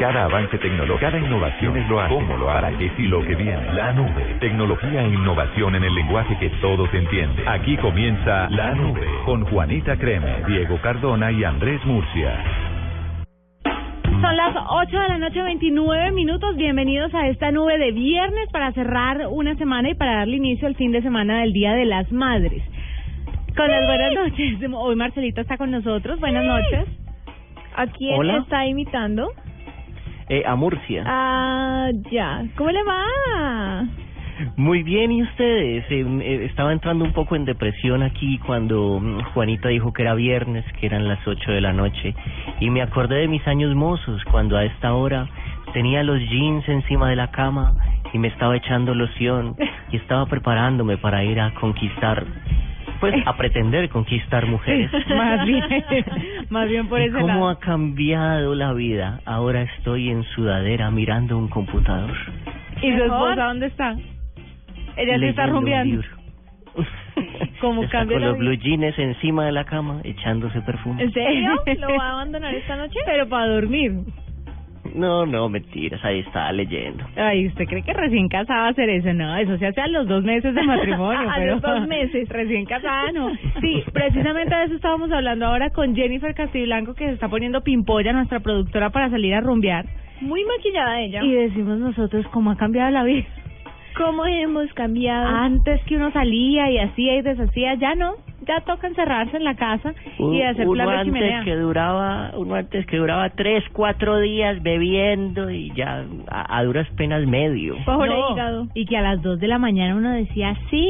Cada avance tecnológico, cada innovación es lo hace. ¿Cómo lo Para que sí lo que viene. La nube. Tecnología e innovación en el lenguaje que todos entienden. Aquí comienza La Nube con Juanita Creme, Diego Cardona y Andrés Murcia. Son las 8 de la noche, 29 minutos. Bienvenidos a esta nube de viernes para cerrar una semana y para darle inicio al fin de semana del Día de las Madres. Con las buenas noches. Hoy Marcelita está con nosotros. Buenas noches. ¿A quién Hola. está imitando? Eh, a Murcia. Ah, ya. ¿Cómo le va? Muy bien, ¿y ustedes? Eh, eh, estaba entrando un poco en depresión aquí cuando mm, Juanita dijo que era viernes, que eran las 8 de la noche, y me acordé de mis años mozos, cuando a esta hora tenía los jeans encima de la cama y me estaba echando loción y estaba preparándome para ir a conquistar, pues a pretender conquistar mujeres. Más bien, más bien por ¿Y ese cómo lado. ha cambiado la vida? Ahora estoy en sudadera mirando un computador. ¿Y su esposa dónde está? Ella se está rumbeando. ¿Cómo Está con los vida? blue jeans encima de la cama echándose perfume. ¿En serio? ¿Lo va a abandonar esta noche? Pero para dormir. No, no, mentiras, ahí está leyendo. Ay, ¿usted cree que recién casada hacer eso? No, eso se hace a los dos meses de matrimonio. A pero los dos meses. Recién casada, no. Sí, precisamente de eso estábamos hablando ahora con Jennifer Castiblanco, que se está poniendo pimpolla, nuestra productora, para salir a rumbear. Muy maquillada ella. Y decimos nosotros cómo ha cambiado la vida. ¿Cómo hemos cambiado? Antes que uno salía y hacía y deshacía, ya no. Ya toca encerrarse en la casa y hacer uno plan de antes que duraba, uno antes que duraba tres, cuatro días bebiendo y ya a, a duras penas medio. Pobre No, hígado. Y que a las dos de la mañana uno decía, sí,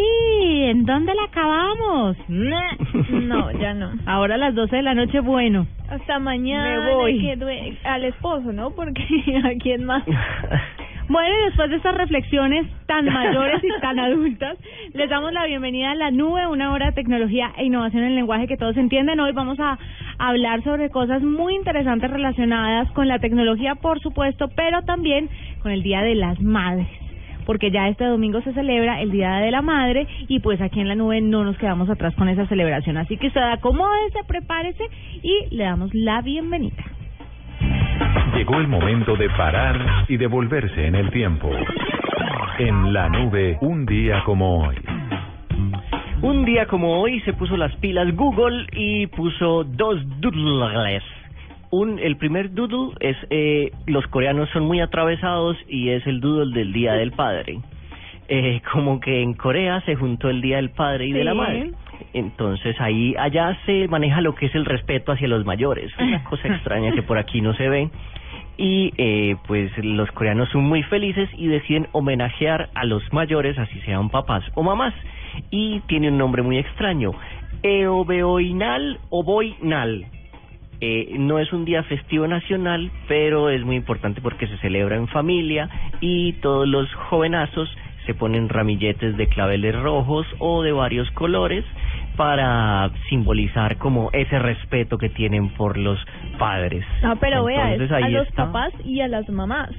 ¿en dónde la acabamos? No, ya no. Ahora a las 12 de la noche, bueno. Hasta mañana. Me voy. que al esposo, ¿no? Porque a quién más. Bueno, y después de estas reflexiones tan mayores y tan adultas, les damos la bienvenida a La Nube, una hora de tecnología e innovación en el lenguaje que todos entienden. Hoy vamos a hablar sobre cosas muy interesantes relacionadas con la tecnología, por supuesto, pero también con el Día de las Madres. Porque ya este domingo se celebra el Día de la Madre y pues aquí en la nube no nos quedamos atrás con esa celebración. Así que usted acomódese, prepárese y le damos la bienvenida. Llegó el momento de parar y devolverse en el tiempo. En la nube, un día como hoy. Un día como hoy se puso las pilas Google y puso dos doodles. Un, el primer doodle es, eh, los coreanos son muy atravesados y es el doodle del Día del Padre. Eh, como que en Corea se juntó el Día del Padre y de la. Madre. Entonces ahí, allá se maneja lo que es el respeto hacia los mayores. Una cosa extraña que por aquí no se ve. Y eh, pues los coreanos son muy felices y deciden homenajear a los mayores, así sean papás o mamás. Y tiene un nombre muy extraño. Eobeoinal o Boinal. Eh, no es un día festivo nacional, pero es muy importante porque se celebra en familia y todos los jovenazos se ponen ramilletes de claveles rojos o de varios colores para simbolizar como ese respeto que tienen por los padres. No, pero vea, es Entonces, a los está. papás y a las mamás.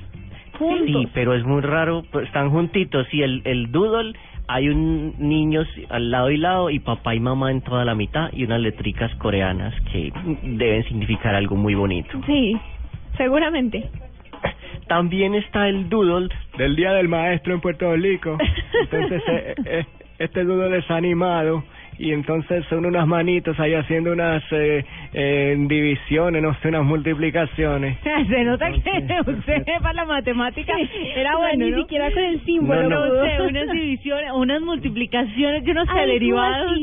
Juntos. Sí, pero es muy raro, pues, están juntitos y el, el doodle hay un niño al lado y lado y papá y mamá en toda la mitad y unas letricas coreanas que deben significar algo muy bonito. Sí, seguramente. También está el doodle del Día del Maestro en Puerto Rico. Entonces, eh, eh, este doodle es animado y entonces son unas manitos ahí haciendo unas eh, eh, divisiones, no sé, unas multiplicaciones. Se nota que usted para la matemática era No, bueno, ni siquiera con el símbolo. No, sé, unas divisiones, unas multiplicaciones, yo no sé, derivados.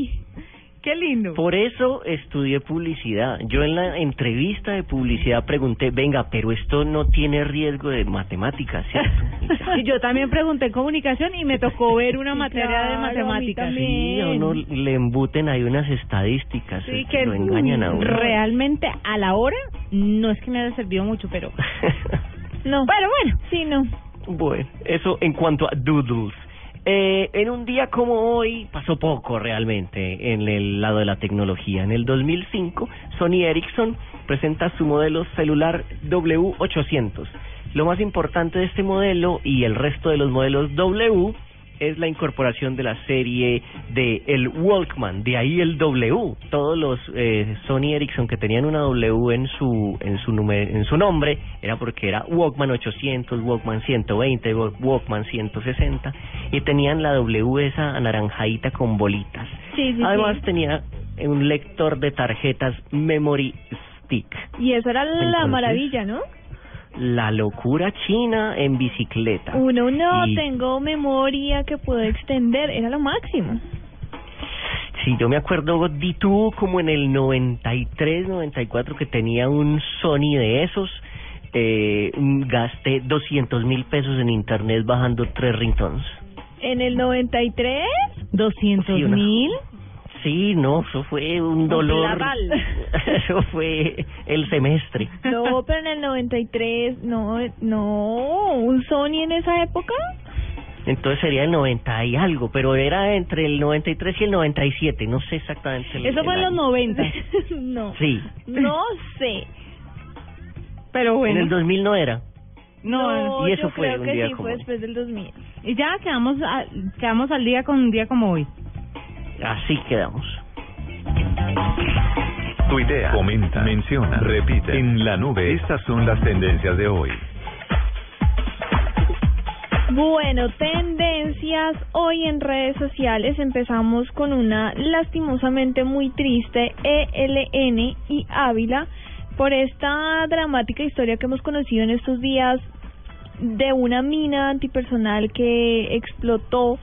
Qué lindo. Por eso estudié publicidad. Yo en la entrevista de publicidad pregunté, venga, pero esto no tiene riesgo de matemáticas, ¿cierto? Y yo también pregunté comunicación y me tocó ver una Sí, materia claro, de matemáticas. también. Sí, a uno le embuten ahí unas estadísticas, Sí, eh, que lo engañan a uno. realmente a la hora no es que me haya servido mucho, pero No. pero bueno. Sí, no. Bueno, eso en cuanto a doodles. Eh, en un día como hoy pasó poco realmente en el lado de la tecnología. En el 2005, Sony Ericsson presenta su modelo celular W800. Lo más importante de este modelo y el resto de los modelos W es la incorporación de la serie de el Walkman, de ahí el W. Todos los eh, Sony Ericsson que tenían una W en su en su nume- en su nombre era porque era Walkman 800, Walkman 120, Wa- Walkman 160 y tenían la W esa anaranjadita con bolitas. Sí, sí, Además sí. tenía un lector de tarjetas Memory Stick. Y eso era la Entonces, maravilla, ¿no? La locura china en bicicleta. Uno no Y- tengo memoria que puedo extender, era lo máximo. Sí, yo me acuerdo di tú como en el 93, 94 que tenía un Sony de esos. Eh, gasté 200 mil pesos en internet bajando tres ringtones. En el 93, 200 Sí, una- mil. Sí, no, eso fue un dolor. Eso fue el semestre. no, pero en el 93, no, no, un Sony en esa época. Entonces sería el 90 y algo, pero era entre el 93 y el 97, no sé exactamente. el- Eso fue en los año. 90. no, Sí. no sé. Pero En bueno. el 2000 no era. no, y eso yo fue creo un que día sí como fue hoy. después del 2000. y ya quedamos, a- quedamos al día con un día como hoy. Así quedamos. Tu idea, comenta, menciona, repite. En la nube, estas son las tendencias de hoy. Bueno, tendencias hoy en redes sociales. Empezamos con una lastimosamente muy triste, ELN y Ávila, por esta dramática historia que hemos conocido en estos días de una mina antipersonal que explotó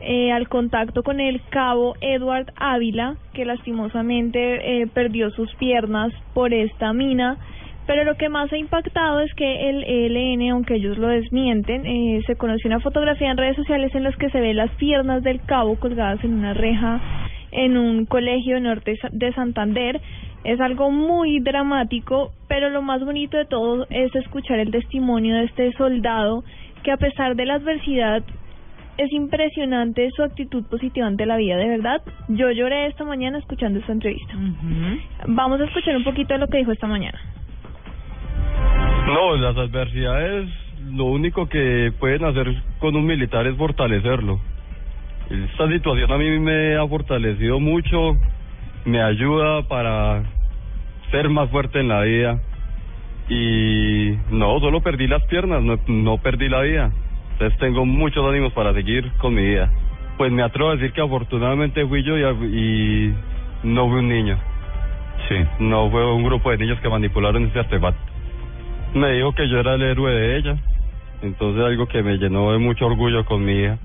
eh, al contacto con el cabo Edward Ávila, que lastimosamente eh, perdió sus piernas por esta mina. Pero lo que más ha impactado es que el ELN, aunque ellos lo desmienten, eh, se conoció una fotografía en redes sociales en las que se ve las piernas del cabo colgadas en una reja en un colegio norte de Santander. Es algo muy dramático, pero lo más bonito de todo es escuchar el testimonio de este soldado que a pesar de la adversidad es impresionante su actitud positiva ante la vida, de verdad. Yo lloré esta mañana escuchando esta entrevista. Vamos a escuchar un poquito de lo que dijo esta mañana. No, las adversidades, lo único que pueden hacer con un militar es fortalecerlo. Esta situación a mí me ha fortalecido mucho, me ayuda para ser más fuerte en la vida. Y no, solo perdí las piernas, no, no perdí la vida. Entonces tengo muchos ánimos para seguir con mi vida. Pues me atrevo a decir que afortunadamente fui yo y, no fui un niño. Sí. No fue un grupo de niños que manipularon ese artefacto. Me dijo que yo era el héroe de ella. Entonces algo que me llenó de mucho orgullo con mi hija.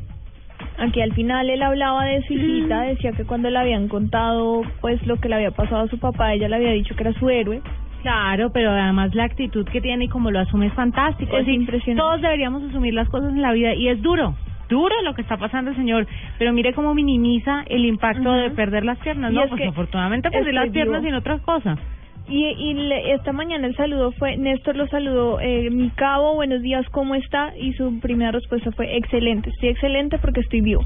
Aquí al final él hablaba de su hijita, decía que cuando le habían contado pues lo que le había pasado a su papá, ella le había dicho que era su héroe. Claro, pero además la actitud que tiene y como lo asume es fantástico. Es impresionante. Todos deberíamos asumir las cosas en la vida y es duro, duro lo que está pasando, señor. Pero mire cómo minimiza el impacto de perder las piernas. Y no, es pues afortunadamente perdí las piernas y otras cosas. Y, y le- esta mañana el saludo fue, Néstor lo saludó, eh, mi cabo, buenos días, ¿cómo está? Y su primera respuesta fue, excelente, estoy excelente porque estoy vivo.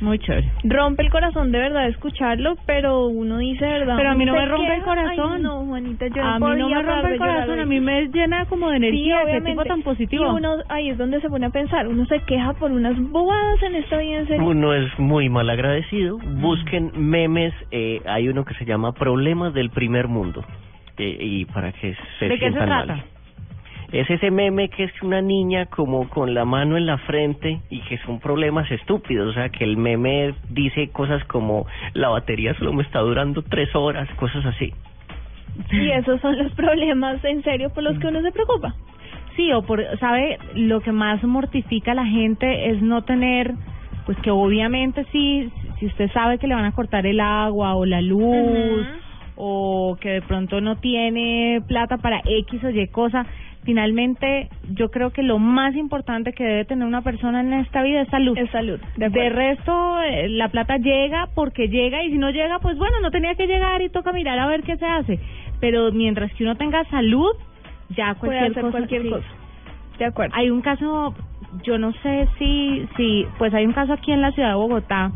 Muy chévere. Rompe el corazón de verdad escucharlo, pero uno dice verdad. Pero a mí no me rompe el queja. corazón. Ay, no, Juanita, yo a mí no me rompe el corazón, a mí me llena como de Sí, energía, qué obviamente. tipo tan positivo. Y uno ahí es donde se pone a pensar, uno se queja por unas bobadas en esta vida, en serio. Uno es muy mal agradecido. Busquen memes. Eh, hay uno que se llama Problemas del Primer Mundo. Y para que se ¿De qué se mal. trata? Es ese meme que es una niña como con la mano en la frente y que son problemas estúpidos. O sea, que el meme dice cosas como la batería solo me está durando tres horas, cosas así. Y esos son los problemas en serio por los que uno se preocupa. Sí, o por, ¿sabe? Lo que más mortifica a la gente es no tener, pues que obviamente sí, si usted sabe que le van a cortar el agua o la luz. O que de pronto no tiene plata para X o Y cosa, finalmente yo creo que lo más importante que debe tener una persona en esta vida es salud. Es salud. De, resto, eh, la plata llega porque llega y si no llega, pues bueno, no tenía que llegar y toca mirar a ver qué se hace. Pero mientras que uno tenga salud, ya Puede cualquier hacer cosa. cualquier sí. cosa. De acuerdo. Hay un caso, yo no sé si, si, pues hay un caso aquí en la ciudad de Bogotá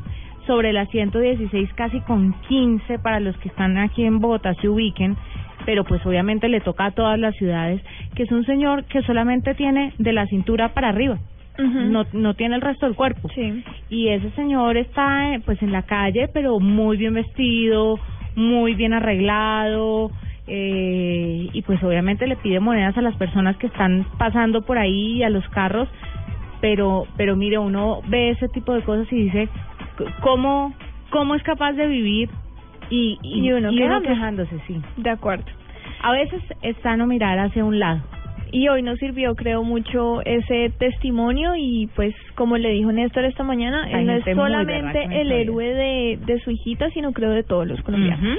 sobre la 116 casi con 15 para los que están aquí en Bogotá se ubiquen, pero pues obviamente le toca a todas las ciudades, que es un señor que solamente tiene de la cintura para arriba. No, no tiene el resto del cuerpo. Sí. Y ese señor está, eh, pues, en la calle, pero muy bien vestido, muy bien arreglado, eh, y pues obviamente le pide monedas a las personas que están pasando por ahí a los carros, pero, pero mire, uno ve ese tipo de cosas y dice, ¿cómo, cómo es capaz de vivir? Y, y, Y uno quejándose. quejándose, sí. De acuerdo. A veces es sano mirar hacia un lado. Y hoy nos sirvió, creo, mucho ese testimonio y pues como le dijo Néstor esta mañana, Hay él no es solamente el héroe de, de su hijita, sino creo de todos los colombianos.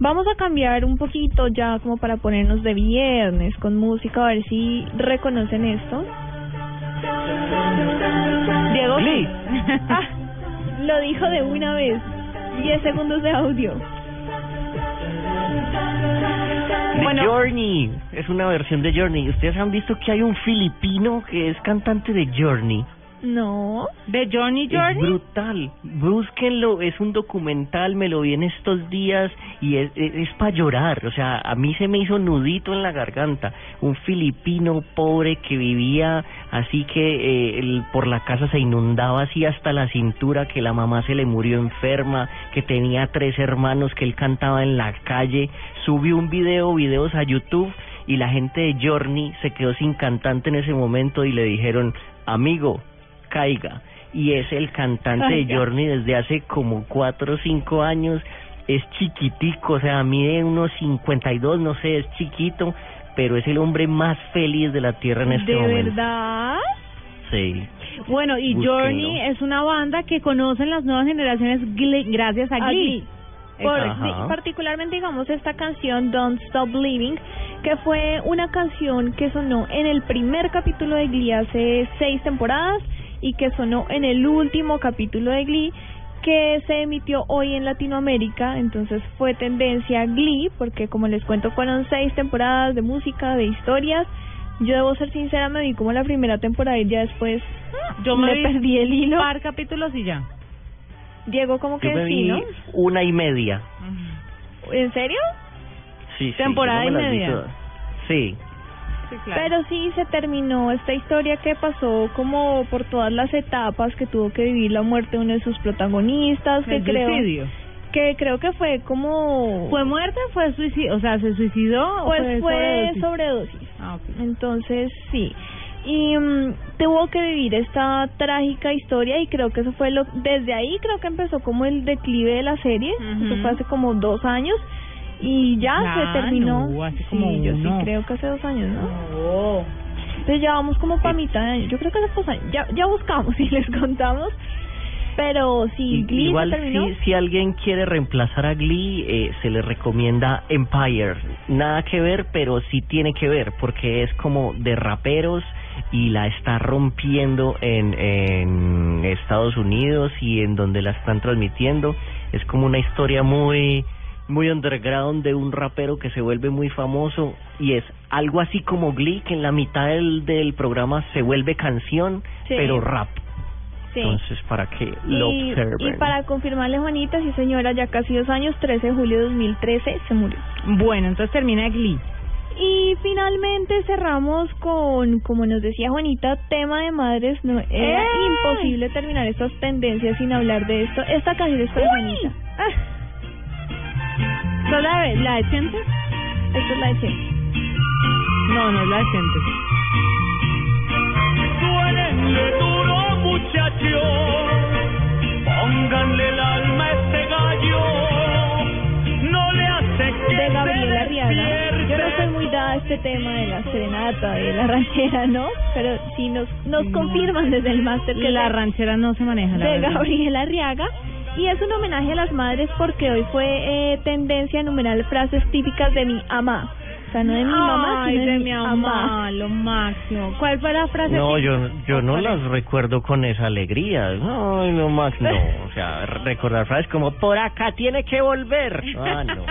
Vamos a cambiar un poquito ya como para ponernos de viernes con música, a ver si reconocen esto. Diego. Glee. Lo dijo de una vez. 10 segundos de audio. The Bueno. Journey, es una versión de Journey. Ustedes han visto que hay un filipino que es cantante de Journey. No. De Journey Es brutal. Búsquenlo, es un documental, me lo vi en estos días y es, es, para llorar. O sea, a mí se me hizo nudito en la garganta. Un filipino pobre que vivía así que eh, el- por la casa se inundaba así hasta la cintura, que la mamá se le murió enferma, que tenía tres hermanos, que él cantaba en la calle. Subió un video, videos a YouTube y la gente de Journey se quedó sin cantante en ese momento y le dijeron, amigo, caiga. Y es el cantante de. Journey desde hace como cuatro o cinco años. Es chiquitico, o sea, mide unos 52, no sé, es chiquito, pero es el hombre más feliz de la tierra en este ¿De momento. verdad? Sí. Bueno, y. Journey es una banda que conocen las nuevas generaciones Glee- gracias a Glee. Glee. Por- sí, particularmente digamos esta canción Don't Stop Believing que fue una canción que sonó en el primer capítulo de Glee hace seis temporadas y que sonó en el último capítulo de Glee que se emitió hoy en Latinoamérica, entonces fue tendencia Glee, porque como les cuento fueron seis temporadas de música, de historias. Yo debo ser sincera, me vi como la primera temporada y ya después Yo me vi perdí el hilo. par capítulos y ya. Diego como que Yo me sí, vi ¿no? una y media. ¿En serio? Sí, sí, Temporada yo no me y las vi media. todas. Sí. Sí, claro. Pero sí se terminó esta historia que pasó como por todas las etapas que tuvo que vivir la muerte de uno de sus protagonistas, que creo que creo que fue como ¿Fue muerte o fue suicidio? O sea, ¿se suicidó o pues fue sobredosis? sobredosis. Ah. Entonces, sí. Y mm, tuvo que vivir esta trágica historia y creo que eso fue lo desde ahí creo que empezó como el declive de la serie. Eso fue hace como dos años y ya, se terminó. no, hace sí, yo sí creo que hace dos años, ¿no? Oh. Entonces ya vamos como para mitad de año. Yo creo que hace dos años. Ya, ya buscamos y les contamos. Pero si Glee Igual se terminó, si, si alguien quiere reemplazar a Glee, eh, se le recomienda Empire. Nada que ver, pero sí tiene que ver, porque es como de raperos y la está rompiendo en, en Estados Unidos y en donde la están transmitiendo. Es como una historia muy muy underground de un rapero que se vuelve muy famoso y es algo así como Glee que en la mitad del, del programa se vuelve canción Sí. pero rap sí. entonces para que lo y, observen y para confirmarle, Juanita, sí señora, ya casi dos años, 13 de julio de 2013, se murió. Bueno, entonces termina Glee. Y finalmente cerramos con, como nos decía Juanita, tema de madres. No, era ¡Eh! imposible terminar estas tendencias sin hablar de esto. Esta canción es para Juanita. Ah, ¿Sos la de, la de esta es la de Chente. No, no es la de Chentes. Suénenle duro, muchachos. Pónganle el alma a este gallo. No le hace que de Gabriela Arriaga. Yo no soy muy dada a este tema de la serenata, de la ranchera, ¿no? Pero sí nos, nos confirman desde el máster que La ranchera no se maneja, la de verdad. Gabriela Arriaga. Y es un homenaje a las madres porque hoy fue eh, tendencia a enumerar frases típicas de mi ama. O sea, no de mi mamá, Ay, sino de de mi mamá, lo máximo. ¿Cuál fue la frase? No, que- yo, yo no las recuerdo con esa alegría. No, no más, no. O sea, recordar frases como, por acá tiene que volver. Ah, no.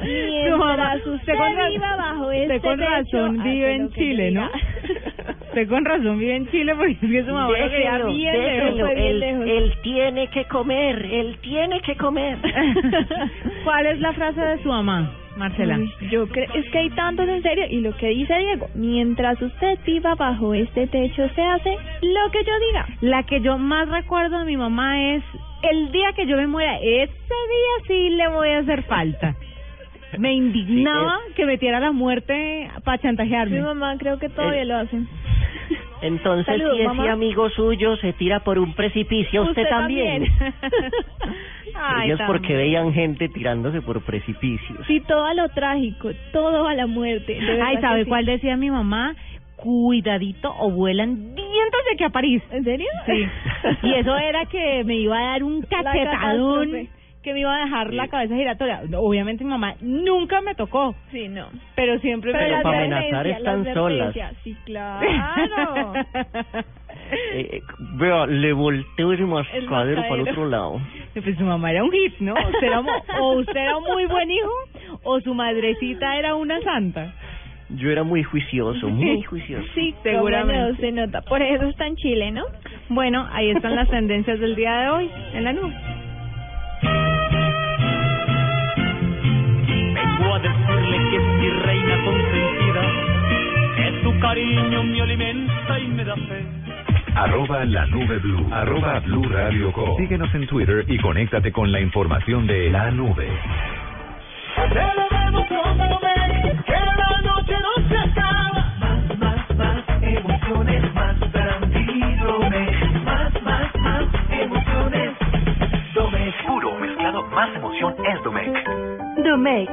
Mientras usted Usted con viva bajo usted este con techo, razón vive lo en Chile, ¿no? Usted con razón vive en Chile porque es que su mamá lo quería Déjelo, bien déjelo. lejos. fue bien Él, lejos. él tiene que comer, él tiene que comer. ¿Cuál es la frase de su mamá? Marcela. Uy, yo creo, es que hay tantos en serio, y lo que dice Diego, mientras usted viva bajo este techo, se hace lo que yo diga. La que yo más recuerdo de mi mamá es el día que yo me muera, ese día sí le voy a hacer falta. Me indignaba que metiera la muerte para Mi chantajearme. mamá creo que todavía Eh, lo hace. Entonces, Saludos, si ese mamá. amigo suyo se tira por un precipicio, usted, Usted también. Ay, Ellos porque también. veían gente tirándose por precipicios. Sí, todo a lo trágico, todo a la muerte. Ay, que ¿sabe sí. cuál decía mi mamá? Cuidadito o vuelan dientes de que a París. ¿En serio? Sí. Y eso era que me iba a dar un cachetadón. Que me iba a dejar la cabeza giratoria. Obviamente mi mamá nunca me tocó, Sí, no. pero siempre Pero, me la Pero para amenazar están solas. Sí, claro. Eh, eh, vea, le volteo el mascadero para el otro lado. Pues su mamá era un hit, ¿no? Usted era o usted era un muy buen hijo o su madrecita era una santa. Yo era muy juicioso, muy juicioso. Sí, Seguramente. seguramente se nota. Por eso está en Chile, ¿no? Bueno, ahí están las tendencias del día de hoy en la nube. Vengo a decirle que es mi reina consentida, que su cariño me alimenta y me da fe. Arroba la nube blue. Arroba blue radio com. Síguenos en Twitter y conéctate con la información de la nube. Celebremos con Domecq, que la noche no se acaba. Más, más, más emociones, más brandy. Más, más, más emociones. Puro mezclado, más emoción es Domec. Domec,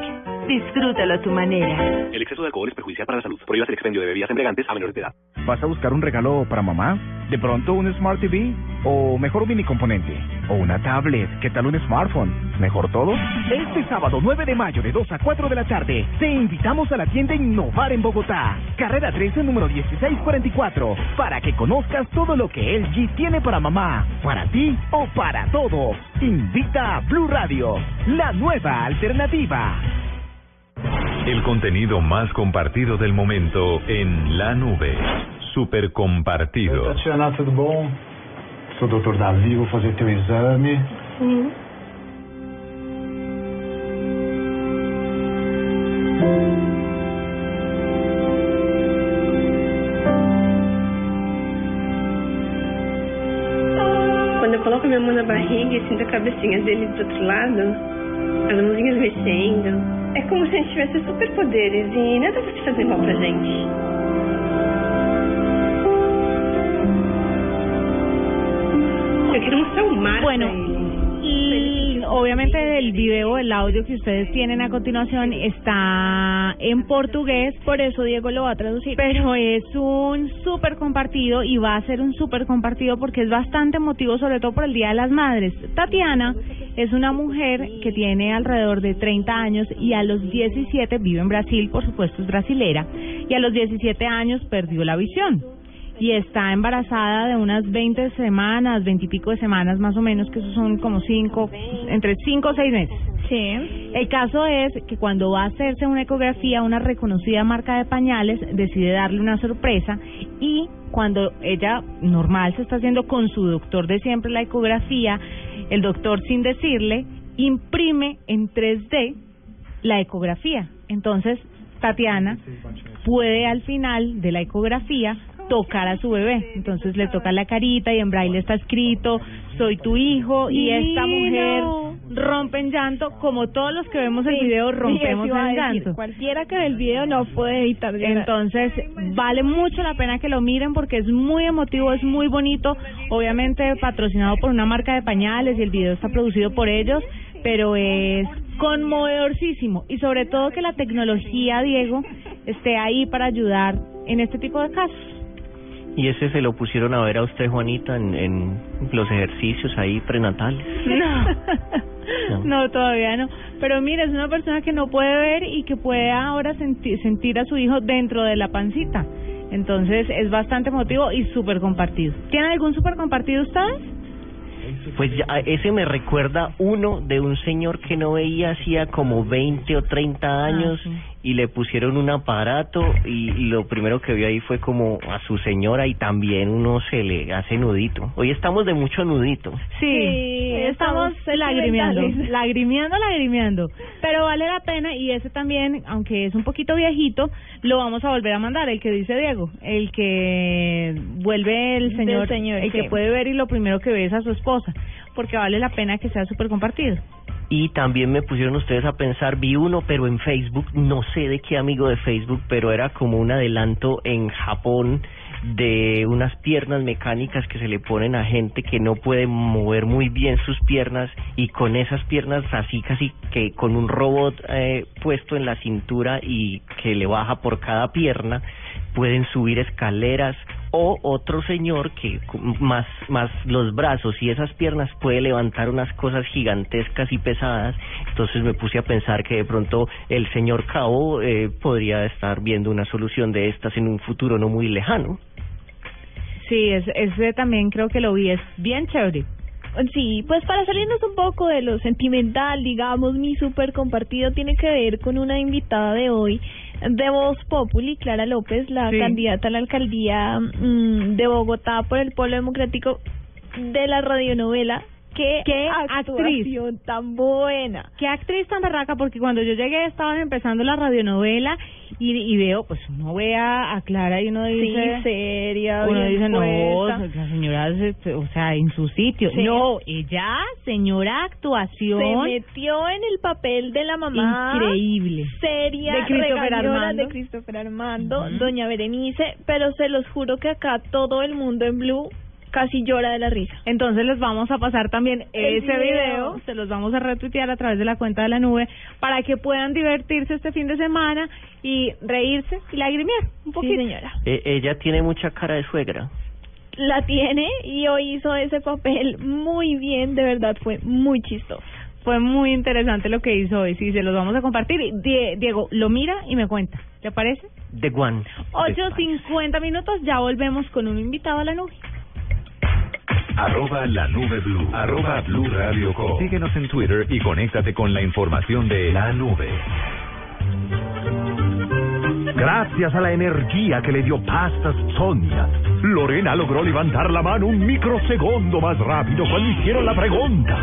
disfrútalo a tu manera. El exceso de alcohol es perjudicial para la salud. Prohíbas el expendio de bebidas embriagantes a menores de edad. ¿Vas a buscar un regalo para mamá? ¿De pronto un Smart TV? ¿O mejor un mini componente? ¿O una tablet? ¿Qué tal un smartphone? ¿Mejor todo? Este sábado 9 de mayo de 2 a 4 de la tarde te invitamos a la tienda Innovar en Bogotá. Carrera 13 número 1644 para que conozcas todo lo que LG tiene para mamá, para ti o para todos. Invita a Blue Radio, la nueva alternativa. El contenido más compartido del momento en la nube. Super compartido. Tatiana, tudo bom? Sou o Dr. Davi, vou fazer teu exame. Quando eu coloco a minha mão na barriga e sinto a cabecinha dele do outro lado, as mãozinhas mexendo, é como se a gente tivesse superpoderes e nada vai fazer mal pra gente. Eu quero mostrar o mar Bueno, pra ele. y obviamente el video, el audio que ustedes tienen a continuación está en portugués, Por eso Diego lo va a traducir. pero es un súper compartido y va a ser un súper compartido porque es bastante emotivo, sobre todo por el Día de las Madres. Tatiana es una mujer que tiene alrededor de 30 años y a los 17 vive en Brasil, por supuesto es brasilera, y a los 17 años perdió la visión. Y está embarazada de unas 20 semanas, 20 y pico de semanas más o menos, que esos son como 5, entre 5 o 6 meses. Sí. El caso es que cuando va a hacerse una ecografía, una reconocida marca de pañales decide darle una sorpresa y cuando ella normal se está haciendo con su doctor de siempre la ecografía, el doctor sin decirle imprime en 3D la ecografía. Entonces, Tatiana puede al final de la ecografía tocar a su bebé. Entonces le toca la carita y en braille está escrito, soy tu hijo y esta mujer rompe en llanto, como todos los que vemos el Sí, video sí, rompemos eso iba a en decir, llanto. Cualquiera que ve el video no puede evitar llorar. Entonces, vale mucho la pena que lo miren porque es muy emotivo, es muy bonito. Obviamente, patrocinado por una marca de pañales y el video está producido por ellos, pero es conmovedorcísimo. Y sobre todo que la tecnología, Diego, esté ahí para ayudar en este tipo de casos. Y ese se lo pusieron a ver a usted, Juanita, en, en los ejercicios ahí prenatales. No, no, todavía no. Pero mira, es una persona que no puede ver y que puede ahora senti- sentir a su hijo dentro de la pancita. Entonces es bastante emotivo y súper compartido. ¿Tienen algún súper compartido ustedes? Pues ya, ese me recuerda uno de un señor que no veía hacía como 20 o 30 años sí. Y le pusieron un aparato y lo primero que vio ahí fue como a su señora y también uno se le hace nudito. Hoy estamos de mucho nudito. Sí, Sí, estamos sentimentales. lagrimiando, lagrimiando. Pero vale la pena y ese también, aunque es un poquito viejito, lo vamos a volver a mandar, el que dice Diego, el que vuelve el señor, señor, el que puede ver y lo primero que ve es a su esposa, porque vale la pena que sea súper compartido. Y también me pusieron ustedes a pensar, vi uno, pero en Facebook, no sé de qué amigo de Facebook, pero era como un adelanto en Japón de unas piernas mecánicas que se le ponen a gente que no puede mover muy bien sus piernas y con esas piernas así casi que con un robot eh, puesto en la cintura y que le baja por cada pierna pueden subir escaleras o otro señor que con más más los brazos y esas piernas puede levantar unas cosas gigantescas y pesadas entonces me puse a pensar que de pronto el señor Cabo eh, podría estar viendo una solución de estas en un futuro no muy lejano Sí, es, ese también creo que lo vi, es bien chévere. Sí, pues para salirnos un poco de lo sentimental, digamos, mi súper compartido tiene que ver con una invitada de hoy de Voz Populi, Clara López, la Sí. candidata a la alcaldía mm, de Bogotá por el Polo Democrático de la radionovela. Qué, Qué actuación tan buena. Qué actriz tan barraca, porque cuando yo llegué estaban empezando la radionovela y, y veo, pues uno ve a, a Clara y uno dice... sí, seria, Uno dice, no, la señora, es- o sea, en su sitio. No, ella, señora Se actuación metió en el papel de la mamá. increíble. seria De Christopher Armando. de Christopher Armando, doña Berenice, pero se los juro que acá todo el mundo en Blue casi llora de la risa. Entonces les vamos a pasar también El ese video. video. se los vamos a retuitear a través de la cuenta de la nube para que puedan divertirse este fin de semana y reírse y lagrimear un Sí, poquito. señora. Eh, ella tiene mucha cara de suegra La tiene y hoy hizo ese papel muy bien, de verdad fue muy chistoso. Fue muy interesante lo que hizo hoy, sí, se los vamos a compartir. Y Die- Diego, lo mira y me cuenta, ¿te parece? de Guan 8.50 minutos, ya volvemos con un invitado a la nube. Arroba la nube blue. Arroba blue radio com. Síguenos en Twitter y conéctate con la información de la nube. Gracias a la energía que le dio Pastas Sonia, Lorena logró levantar la mano un microsegundo más rápido cuando hicieron la pregunta.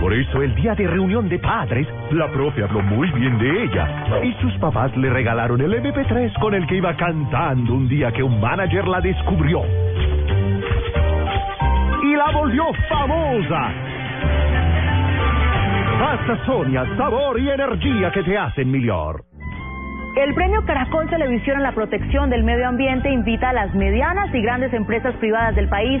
Por eso el día de reunión de padres, la profe habló muy bien de ella y sus papás le regalaron el MP3 con el que iba cantando un día que un manager la descubrió. La volvió famosa. Pasta Sonia, sabor y energía que te hacen mejor. El premio Caracol Televisión en la protección del medio ambiente invita a las medianas y grandes empresas privadas del país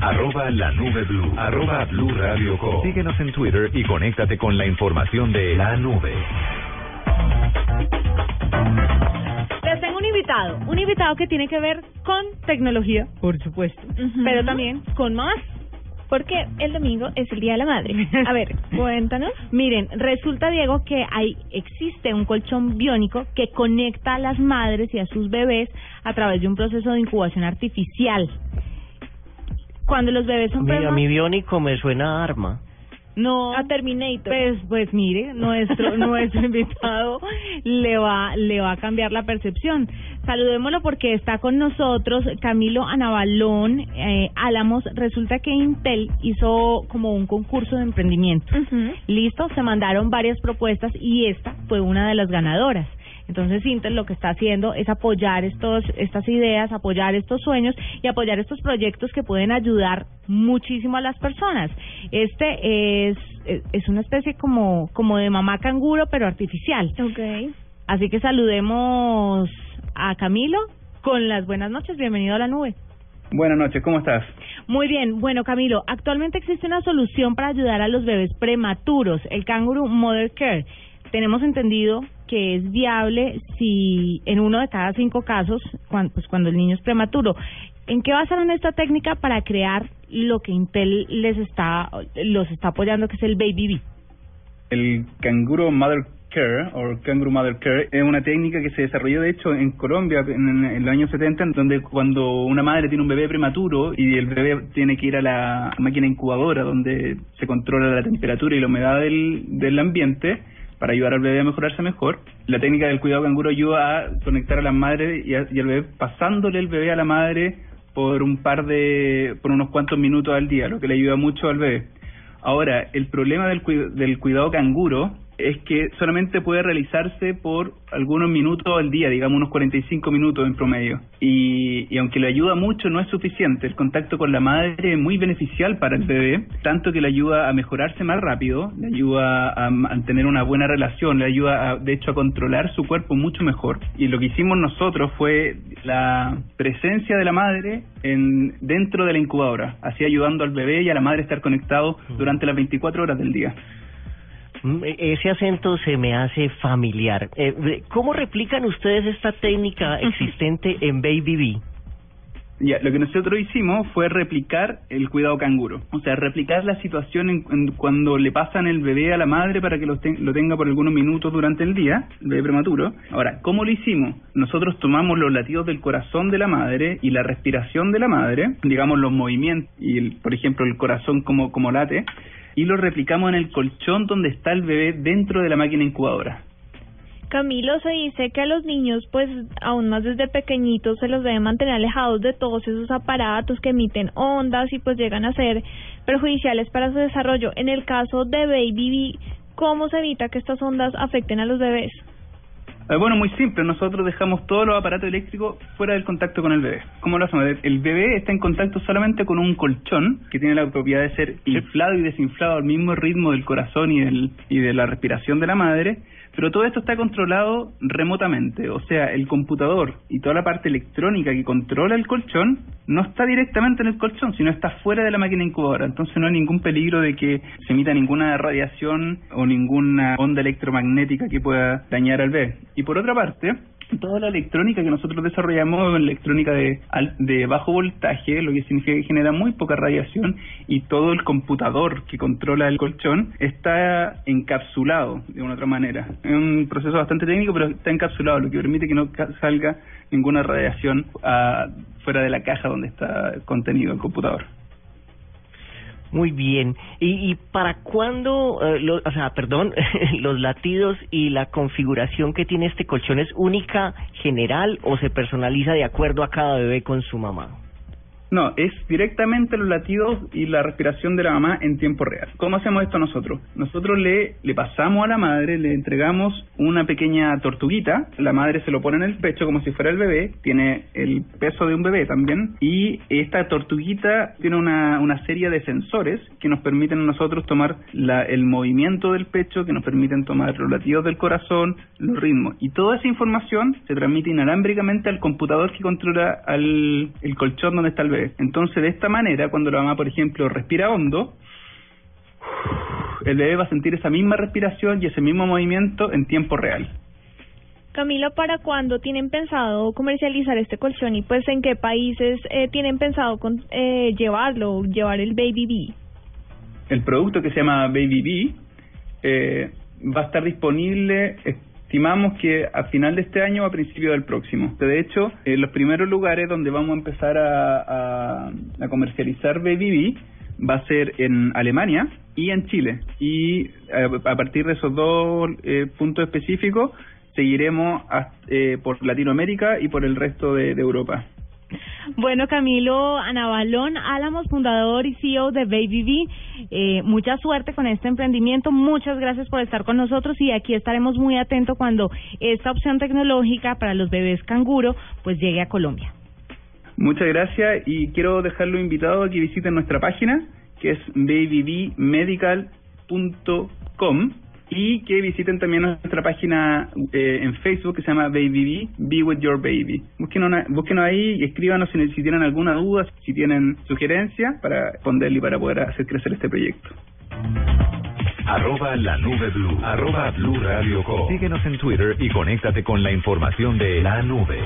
Arroba la nube blue. Arroba blue radio com. Síguenos en Twitter y conéctate con la información de la nube. Les tengo un invitado, un invitado que tiene que ver con tecnología, por supuesto, pero también con más. Porque el domingo es el Día de la Madre. A ver, cuéntanos. Miren, resulta, Diego, que hay existe un colchón biónico que conecta a las madres y a sus bebés a través de un proceso de incubación artificial. Cuando los bebés son Mira, prema- mi biónico me suena a arma. No. A Terminator. Pues, pues mire, nuestro nuestro invitado le va le va a cambiar la percepción. Saludémoslo porque está con nosotros Camilo Anabalón eh, Álamos. Resulta que Intel hizo como un concurso de emprendimiento. Listo, se mandaron varias propuestas y esta fue una de las ganadoras. Entonces Intel lo que está haciendo es apoyar estos estas ideas, apoyar estos sueños y apoyar estos proyectos que pueden ayudar muchísimo a las personas. Este es es- una especie como como de mamá canguro pero artificial. Okay. Así que saludemos a Camilo con las buenas noches. Bienvenido a la nube. Buenas noches, ¿cómo estás? Muy bien, bueno Camilo, actualmente existe una solución para ayudar a los bebés prematuros, el Kangaroo Mother Care. Tenemos entendido que es viable si en uno de cada cinco casos, cuando, pues cuando el niño es prematuro. ¿En qué basaron esta técnica para crear lo que Intel les está los está apoyando, que es el Baby Bee? El canguro Mother Care o Kangaroo Mother Care es una técnica que se desarrolló de hecho en Colombia en, en los años 70 en donde cuando una madre tiene un bebé prematuro y el bebé tiene que ir a la máquina incubadora donde se controla la temperatura y la humedad del, del ambiente para ayudar al bebé a mejorarse mejor. La técnica del cuidado canguro ayuda a conectar a la madre y, a- y al bebé pasándole el bebé a la madre por un par de por unos cuantos minutos al día, lo que le ayuda mucho al bebé. Ahora, el problema del, del cuidado canguro es que solamente puede realizarse por algunos minutos al día, digamos unos 45 minutos en promedio. Y, y aunque le ayuda mucho, no es suficiente. El contacto con la madre es muy beneficial para el bebé, tanto que le ayuda a mejorarse más rápido, le ayuda a mantener una buena relación, le ayuda, a, de hecho, a controlar su cuerpo mucho mejor. Y lo que hicimos nosotros fue la presencia de la madre en dentro de la incubadora, así ayudando al bebé y a la madre a estar conectados durante las 24 horas del día. Mm, e- Ese acento se me hace familiar. Eh, ¿Cómo replican ustedes esta técnica existente en Baby Bee? Ya, lo que nosotros hicimos fue replicar el cuidado canguro, o sea, replicar la situación en, en cuando le pasan el bebé a la madre para que lo, ten- lo tenga por algunos minutos durante el día, el bebé prematuro. Ahora, ¿cómo lo hicimos? Nosotros tomamos los latidos del corazón de la madre y la respiración de la madre, digamos los movimientos y, el, por ejemplo, el corazón como, como late, y lo replicamos en el colchón donde está el bebé dentro de la máquina incubadora. Camilo, se dice que a los niños, pues aún más desde pequeñitos, se los debe mantener alejados de todos esos aparatos que emiten ondas y pues llegan a ser perjudiciales para su desarrollo. En el caso de Baby ¿cómo se evita que estas ondas afecten a los bebés? Eh, Bueno, muy simple. Nosotros dejamos todos los aparatos eléctricos fuera del contacto con el bebé. ¿Cómo lo hacemos? El bebé está en contacto solamente con un colchón que tiene la propiedad de ser inflado y desinflado al mismo ritmo del corazón y, del, y de la respiración de la madre. Pero todo esto está controlado remotamente. O sea, el computador y toda la parte electrónica que controla el colchón no está directamente en el colchón, sino está fuera de la máquina incubadora. Entonces no hay ningún peligro de que se emita ninguna radiación o ninguna onda electromagnética que pueda dañar al bebé. Y por otra parte, toda la electrónica que nosotros desarrollamos es electrónica de, de bajo voltaje, lo que significa que genera muy poca radiación y todo el computador que controla el colchón está encapsulado de una otra manera. Es un proceso bastante técnico, pero está encapsulado, lo que permite que no salga ninguna radiación ah, fuera de la caja donde está contenido el computador. Muy bien. ¿Y, y para cuándo, eh, o sea, perdón, los latidos y la configuración que tiene este colchón es única, general o se personaliza de acuerdo a cada bebé con su mamá? No, es directamente los latidos y la respiración de la mamá en tiempo real. ¿Cómo hacemos esto nosotros? Nosotros le, le pasamos a la madre, le entregamos una pequeña tortuguita, la madre se lo pone en el pecho como si fuera el bebé, tiene el peso de un bebé también, y esta tortuguita tiene una, una serie de sensores que nos permiten a nosotros tomar la, el movimiento del pecho, que nos permiten tomar los latidos del corazón, los ritmos, y toda esa información se transmite inalámbricamente al computador que controla al, el colchón donde está el bebé. Entonces, de esta manera, cuando la mamá, por ejemplo, respira hondo, el bebé va a sentir esa misma respiración y ese mismo movimiento en tiempo real. Camilo, ¿para cuándo tienen pensado comercializar este colchón y pues en qué países eh, tienen pensado con, eh, llevarlo, llevar el Baby Bee? El producto que se llama Baby Bee eh, va a estar disponible, estimamos que a final de este año o a principio del próximo. De hecho, eh, los primeros lugares donde vamos a empezar a, comercializar Baby va a ser en Alemania y en Chile. Y eh, a partir de esos dos eh, puntos específicos, seguiremos eh, por Latinoamérica y por el resto de Europa. Bueno, Camilo Anabalón, Álamos, fundador y CEO de Baby eh, mucha suerte con este emprendimiento, muchas gracias por estar con nosotros y aquí estaremos muy atentos cuando esta opción tecnológica para los bebés canguro pues llegue a Colombia. Muchas gracias y quiero dejarlo invitado a que visiten nuestra página que es babybmedical.com y que visiten también nuestra página eh, en Facebook que se llama Baby Bee, Be With Your Baby. Búsquenos, búsquenos ahí y escríbanos si, si tienen alguna duda, si tienen sugerencia para responderle y para poder hacer crecer este proyecto. Arroba la nube blue. Arroba blue radio com. Síguenos en Twitter y conéctate con la información de la nube.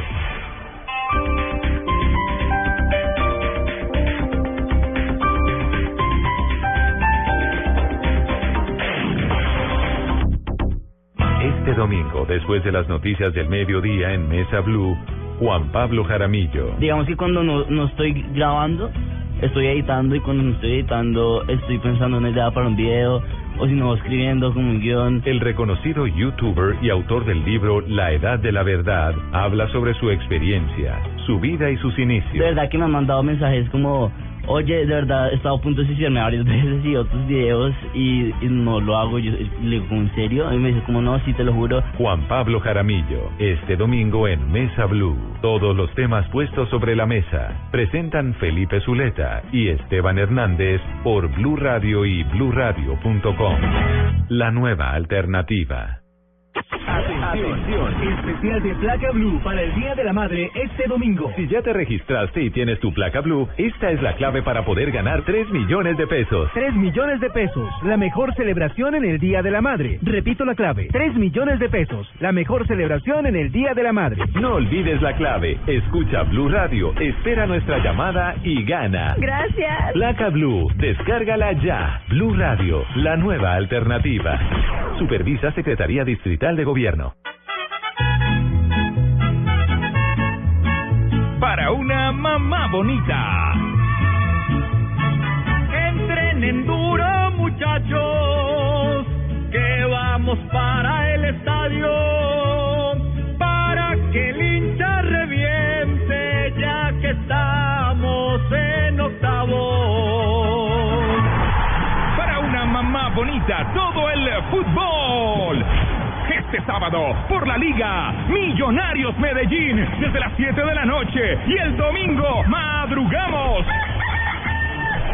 Este domingo, después de las noticias del mediodía en Mesa Blue, Juan Pablo Jaramillo. Digamos que cuando no, no estoy grabando, estoy editando y cuando no estoy editando estoy pensando en una idea para un video o si no escribiendo como un guion. El reconocido youtuber y autor del libro La Edad de la Verdad habla sobre su experiencia, su vida y sus De inicios. verdad que me han mandado mensajes como, oye, de verdad he estado a punto de suicidarme varias veces y otros videos y, no lo hago. Yo le digo, ¿en serio? Y me dice como, no, sí, te lo juro. Juan Pablo Jaramillo, este domingo en Mesa Blue. Todos los temas puestos sobre la mesa. Presentan Felipe Zuleta y Esteban Hernández por Blue Radio y bluradio.com. La nueva alternativa. Atención, especial de placa blue para el Día de la Madre este domingo. Si ya te registraste y tienes tu placa Blue, esta es la clave para poder ganar 3 millones de pesos. 3 millones de pesos, la mejor celebración en el Día de la Madre. Repito la clave, 3 millones de pesos, la mejor celebración en el Día de la Madre. No olvides la clave. Escucha Blue Radio, espera nuestra llamada y gana. Gracias. Placa Blue, descárgala ya. Blue Radio, la nueva alternativa. Supervisa Secretaría Distrital de Gobierno. para una mamá bonita. Entrenen duro, muchachos, que vamos para el estadio, para que el hincha reviente, ya que estamos en octavo. Para una mamá bonita, todo fútbol. Este sábado, por la Liga, Millonarios Medellín, desde las 7 de la noche. Y el domingo, madrugamos.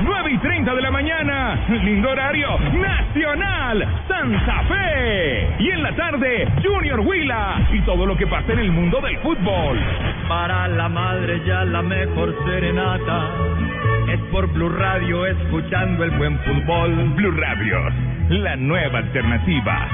9 y 30 de la mañana, lindo horario, Nacional, Santa Fe. Y en la tarde, Junior Huila y todo lo que pasa en el mundo del fútbol. Para la madre ya la mejor serenata por Blue Radio escuchando el buen fútbol. Blue Radio, la nueva alternativa.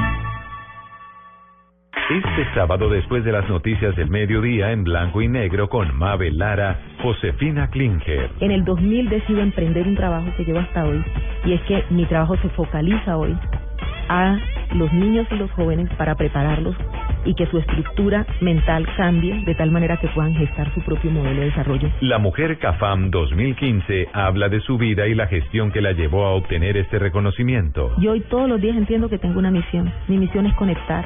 Este sábado, después de las noticias del mediodía en blanco y negro con Mabel Lara, Josefina Klinger. En el 2000 decido emprender un trabajo que llevo hasta hoy y es que mi trabajo se focaliza hoy a los niños y los jóvenes para prepararlos y que su estructura mental cambie de tal manera que puedan gestar su propio modelo de desarrollo. La Mujer CAFAM 2015 habla de su vida y la gestión que la llevó a obtener este reconocimiento. Y hoy todos los días entiendo que tengo una misión. Mi misión es conectar,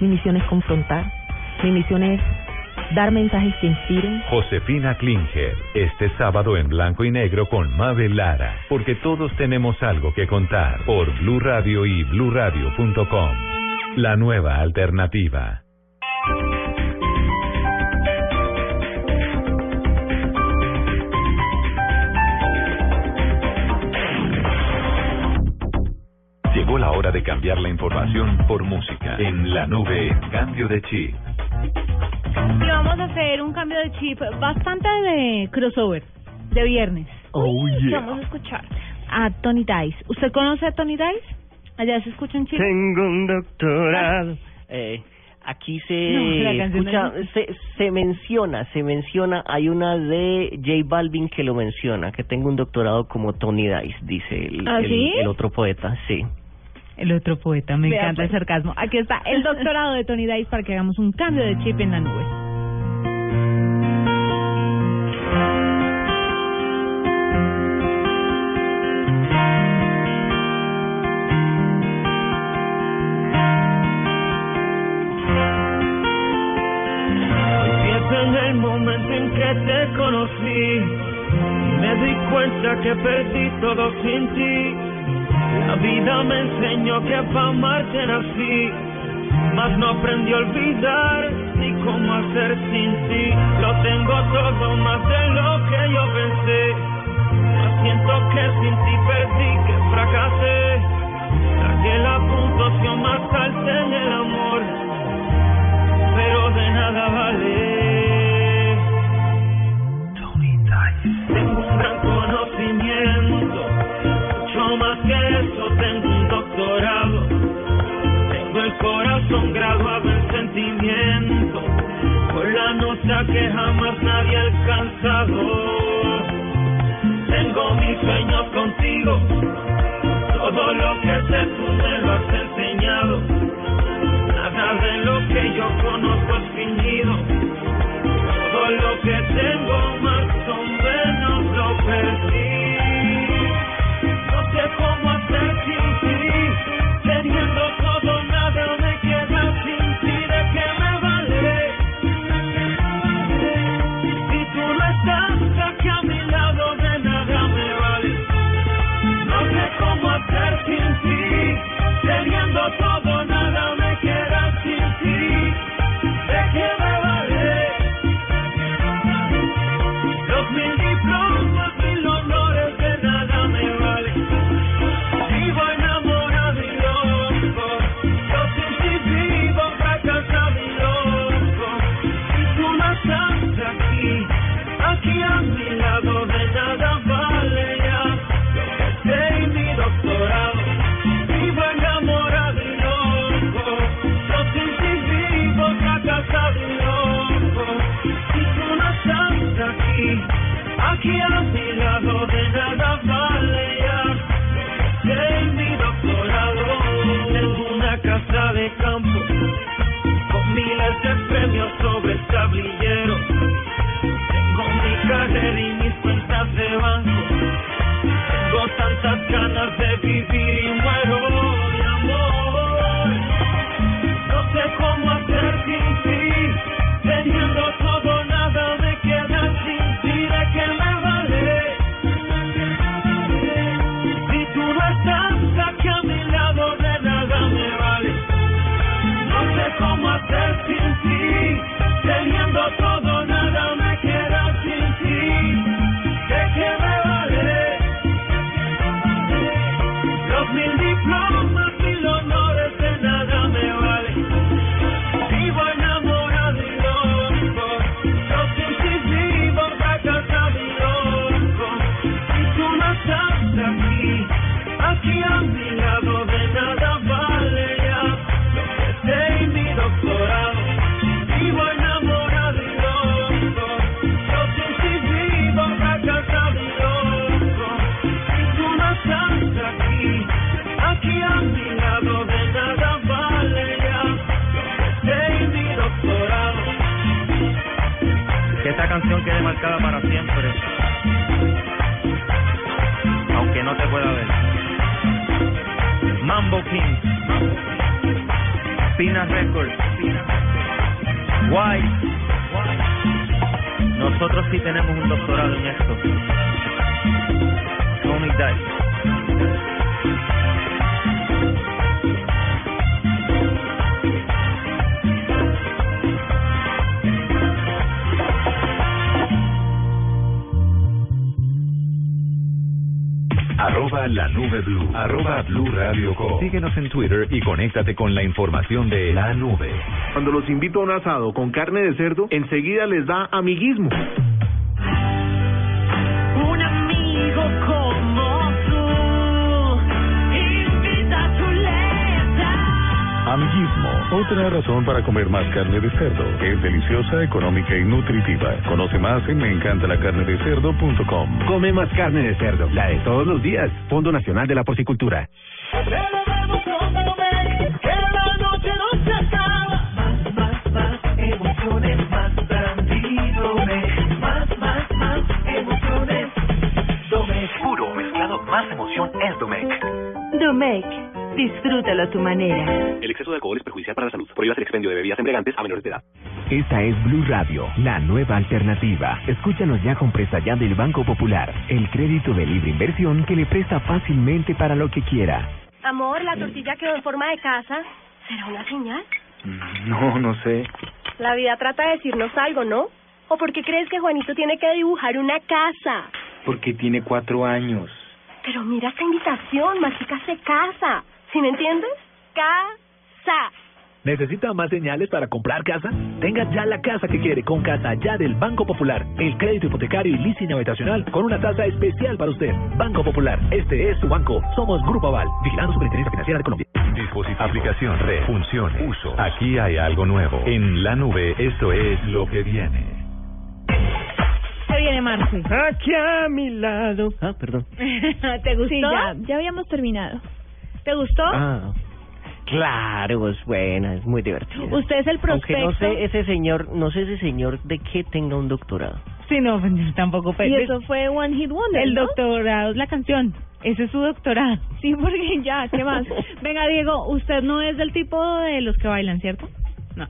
mi misión es confrontar, mi misión es dar mensajes que inspiren. Josefina Klinger, este sábado en blanco y negro con Mabel Lara, porque todos tenemos algo que contar por Blue Radio y bluradio.com. La nueva alternativa. Llegó la hora de cambiar la información por música. En la nube, cambio de chip. Y vamos a hacer un cambio de chip bastante de crossover, de viernes. Oh, ¿Qué vamos a escuchar? A Tony Dice. ¿Usted conoce a Tony Dice? Allá se escucha en Chile. Tengo un doctorado. Eh, aquí se No, escucha, se, se menciona, se menciona, hay una de J Balvin que lo menciona, que tengo un doctorado como Tony Dice, dice el, ¿Ah, el- sí? el otro poeta, sí. El otro poeta, me Vea, encanta el pues. sarcasmo. Aquí está el doctorado de Tony Dice para que hagamos un cambio de chip en la nube. Te conocí me di cuenta que perdí todo sin ti. La vida me enseñó que para amarte nací, mas no aprendí a olvidar ni cómo hacer sin ti. Lo tengo todo más de lo que yo pensé. Mas siento que sin ti perdí, que fracasé. Saqué la puntuación más alta en el amor pero de nada vale. Tengo un gran conocimiento, mucho más que eso, tengo un doctorado. Tengo el corazón graduado en sentimiento, con la nota que jamás nadie ha alcanzado. Tengo mis sueños contigo, todo lo que sé tú me lo has. baby tenemos un doctorado en esto. Tony Dice. Arroba la nube blue. Arroba blue radio com. Síguenos en Twitter y conéctate con la información de la nube. Cuando los invito a un asado con carne de cerdo, enseguida les da amiguismo. Otra razón para comer más carne de cerdo. Es deliciosa, económica y nutritiva. Conoce más en meencantalacarnedecerdo.com. Come más carne de cerdo, la de todos los días. Fondo Nacional de la Porcicultura. Puro mezclado, más emoción es Domec. Domec, disfrútalo a tu manera. El exceso de alcohol es perjudicial para la salud. Prohíbas el expendio de bebidas embriagantes a menores de edad. Esta es Blue Radio, la nueva alternativa. Escúchanos ya con presta ya del Banco Popular, el crédito de libre inversión que le presta fácilmente para lo que quiera. Amor, la tortilla quedó en forma de casa. ¿Será una señal? No, no sé. La vida trata de decirnos algo, ¿no? ¿O por qué crees que Juanito tiene que dibujar una casa? Porque tiene cuatro años. Pero mira esta invitación, que casa, casa. ¿Sí me entiendes? Casa. ¿Necesita más señales para comprar casa? Tenga ya la casa que quiere con Casa Ya del Banco Popular. El crédito hipotecario y leasing habitacional con una tasa especial para usted. Banco Popular, este es su banco. Somos Grupo Aval, vigilando Superintendencia Financiera de Colombia. Dispositivo, aplicación, red, funciones, uso. Aquí hay algo nuevo. En la nube, esto es lo que viene. ¿Qué viene, Marce? Aquí a mi lado. Ah, perdón. ¿Te gustó? Sí, ya, ya habíamos terminado. ¿Te gustó? Ah. Claro, es buena, es muy divertida. Usted es el Aunque no prospecto. sé ese señor, no sé ese señor de qué tenga un doctorado. Sí, no, tampoco. Y eso fue One Hit Wonder, El ¿no? doctorado es la canción. Ese es su doctorado. Sí, porque ya, ¿qué más? Venga, Diego, usted no es del tipo de los que bailan, ¿cierto? No.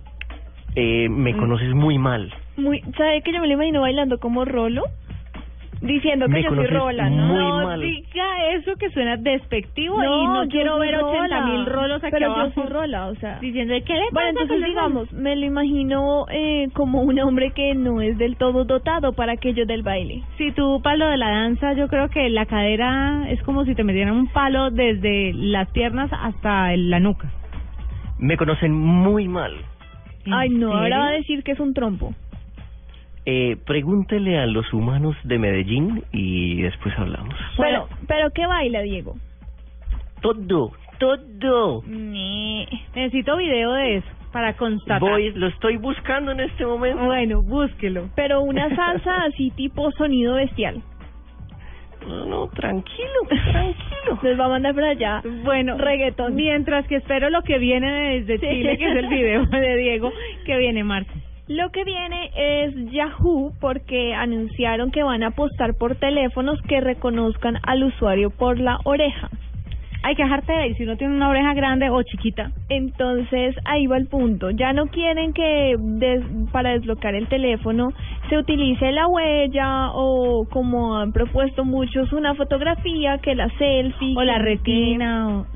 Eh, me Mm. conoces muy mal. Muy, ¿Sabe que yo me lo imagino bailando como Rolo? Diciendo que Me yo soy Rola, ¿no? mal. diga eso que suena despectivo y No, quiero ver 80 mil rolos aquí Pero abajo. yo soy Rola, o sea. Diciendo, ¿qué le Bueno, entonces con el digamos, me lo imagino eh, como un hombre que no es del todo dotado para aquello del baile. Si tú palo de la danza, yo creo que la cadera es como si te metieran un palo desde las piernas hasta la nuca. Me conocen muy mal. Ay, no, ahora va a decir que es un trompo. Eh, pregúntele a los humanos de Medellín y después hablamos. Pero, pero ¿qué baila, Diego? Todo, todo. Necesito video de eso para constatar. Voy, lo estoy buscando en este momento. Bueno, búsquelo. Pero una salsa así tipo sonido bestial. No, no, tranquilo, tranquilo. Les va a mandar para allá. Bueno, reggaetón. Mientras que espero lo que viene desde Sí. Chile, que es el video de Diego, que viene Marta. Lo que viene es Yahoo porque anunciaron que van a apostar por teléfonos que reconozcan al usuario por la oreja. Hay que dejarte de ahí, si uno tiene una oreja grande o chiquita. Entonces ahí va el punto. Ya no quieren que des- para desbloquear el teléfono se utilice la huella o como han propuesto muchos una fotografía que la selfie O la que- retina. O...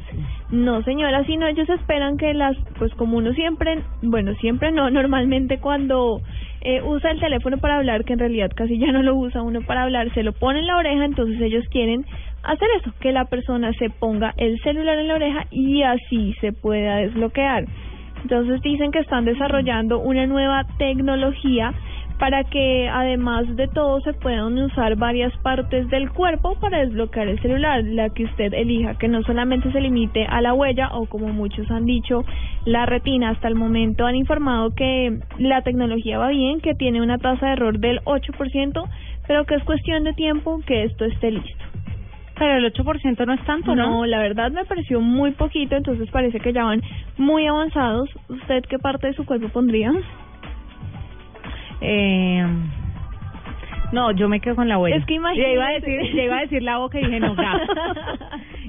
No, señora, sino ellos esperan que las, pues como uno siempre, bueno, siempre no, normalmente cuando eh, usa el teléfono para hablar, que en realidad casi ya no lo usa uno para hablar, se lo pone en la oreja, entonces ellos quieren hacer eso, que la persona se ponga el celular en la oreja y así se pueda desbloquear. Entonces dicen que están desarrollando una nueva tecnología para que además de todo se puedan usar varias partes del cuerpo para desbloquear el celular, la que usted elija, que no solamente se limite a la huella o como muchos han dicho, la retina. Hasta el momento han informado que la tecnología va bien, que tiene una tasa de error del 8%, pero que es cuestión de tiempo que esto esté listo. Pero el 8% no es tanto, ¿no? No, la verdad me pareció muy poquito, entonces parece que ya van muy avanzados. ¿Usted qué parte de su cuerpo pondría? Eh, no, yo me quedo con la huella. Es que iba a decir, ya iba a decir la boca y dije no, gas.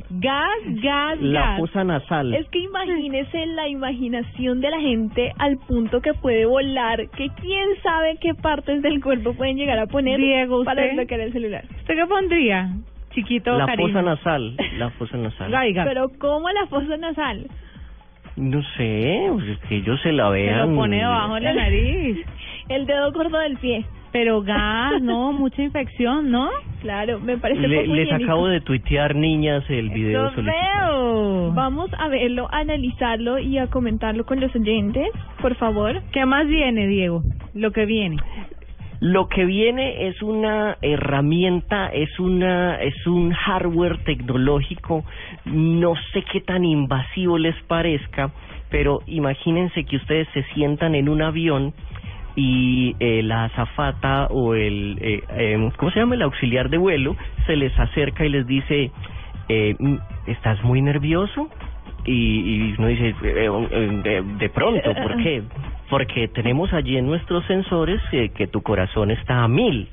gas, gas, La gas. fosa nasal. Es que imagínese la imaginación de la gente al punto que puede volar, que quién sabe qué partes del cuerpo pueden llegar a poner Diego, para ¿usted? desbloquear el celular. ¿Usted qué pondría? Chiquito, La cariño. fosa nasal, la fosa nasal. Gaiga. Pero ¿cómo la fosa nasal? No sé, pues es que ellos se la Se vean. lo pone debajo de la nariz. El dedo gordo del pie. Pero gas, no, mucha infección, ¿no? Claro, me parece Le- poco les higiénico. acabo de tuitear, niñas, el video Lo veo. Vamos a verlo, a analizarlo y a comentarlo con los oyentes, por favor. ¿Qué más viene, Diego? Lo que viene. Lo que viene es una herramienta, es una es un hardware tecnológico, no sé qué tan invasivo les parezca, pero imagínense que ustedes se sientan en un avión y eh, la azafata o el eh, eh, ¿cómo se llama? el auxiliar de vuelo se les acerca y les dice eh, mm, ¿estás muy nervioso? Y, y uno dice, eh, eh, de, pronto, ¿por qué? Porque tenemos allí en nuestros sensores que tu corazón está a mil.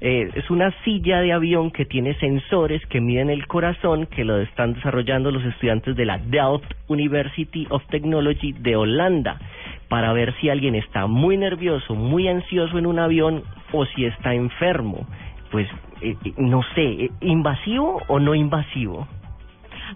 Eh, es una silla de avión que tiene sensores que miden el corazón, que lo están desarrollando los estudiantes de la Delft University of Technology de Holanda, para ver si alguien está muy nervioso, muy ansioso en un avión o si está enfermo. Pues eh, eh, no sé, eh, ¿invasivo o no invasivo?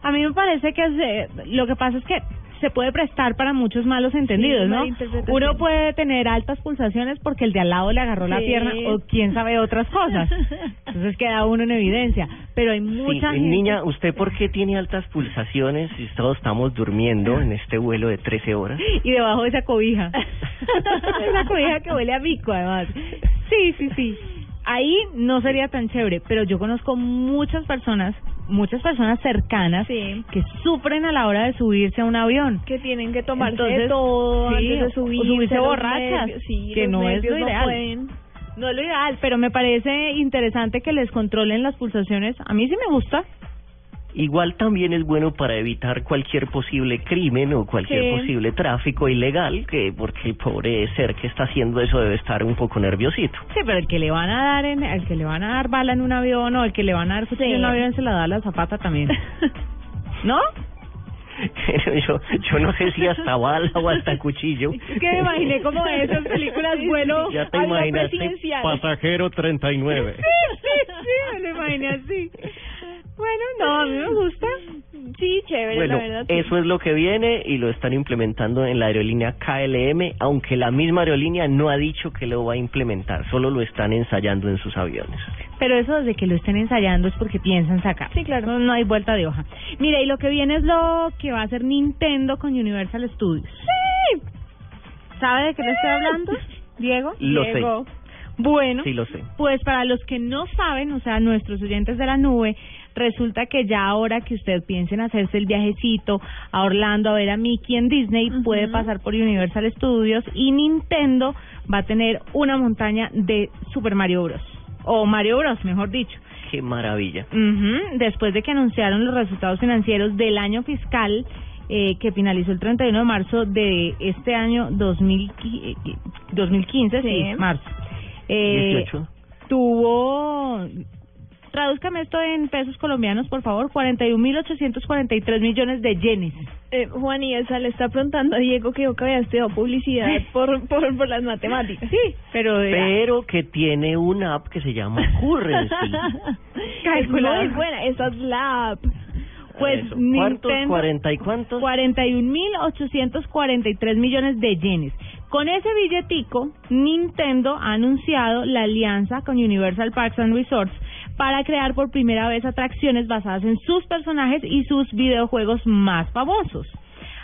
A mí me parece que es, lo que pasa es que se puede prestar para muchos malos entendidos, Sí, ¿no? Uno puede tener altas pulsaciones porque el de al lado le agarró la Sí. pierna o quién sabe otras cosas. Entonces queda uno en evidencia. Pero hay mucha Sí, gente... niña, ¿usted por qué tiene altas pulsaciones si todos estamos durmiendo en este vuelo de 13 horas? Y debajo de esa cobija. esa cobija que huele a bico, además. Sí, sí, sí. Ahí no sería tan chévere, pero yo conozco muchas personas, muchas personas cercanas Sí. que sufren a la hora de subirse a un avión. Que tienen que tomarse Entonces, todo sí, antes de o subirse. borrachas, sí, que no es lo ideal. pueden. No es lo ideal, pero me parece interesante que les controlen las pulsaciones. A mí sí me gusta. Igual también es bueno para evitar cualquier posible crimen o cualquier Sí. posible tráfico ilegal, que porque el pobre ser que está haciendo eso debe estar un poco nerviosito. Sí, pero el que le van a dar en, el que le van a dar bala en un avión o el que le van a dar cuchillo en un avión se la da a la zapata también. ¿No? Pero yo, yo no sé si hasta bala o hasta cuchillo. Es que me imaginé como de esas películas vuelo Ya te presidencial. pasajero 39. Sí, sí, sí, me lo imaginé así. Bueno, no, a mí me gusta. Sí, chévere, Bueno, la verdad. sí. eso es lo que viene y lo están implementando en la aerolínea KLM, aunque la misma aerolínea no ha dicho que lo va a implementar, solo lo están ensayando en sus aviones. Pero eso desde que lo estén ensayando es porque piensan sacar. Sí, claro. No, no hay vuelta de hoja. Mira, y lo que viene es lo que va a hacer Nintendo con Universal Studios. ¡Sí! ¿Sabe de qué le estoy hablando, Diego? Lo sé. Diego. Bueno, Sí lo sé. pues para los que no saben, o sea, nuestros oyentes de la nube, resulta que ya ahora que usted piense en hacerse el viajecito a Orlando a ver a Mickey en Disney, puede pasar por Universal Studios y Nintendo va a tener una montaña de Super Mario Bros. O Mario Bros, mejor dicho. Qué maravilla. Después de que anunciaron los resultados financieros del año fiscal eh, que finalizó el 31 de marzo de este año 2000, qui- eh, 2015, sí, Sí. marzo. Eh, 18. tuvo, tradúzcame esto en pesos colombianos, por favor, 41.843 millones de yenes. Eh, Juan y Elsa le está preguntando a Diego que yo que había estudiado publicidad por, por, por las matemáticas. Sí, pero... Pero que tiene una app que se llama Currency. es muy buena, esa es la app. Pues. Nintendo- ¿Cuarenta y cuántos? 41.843 millones de yenes. Con ese billetico, Nintendo ha anunciado la alianza con Universal Parks and Resorts para crear por primera vez atracciones basadas en sus personajes y sus videojuegos más famosos.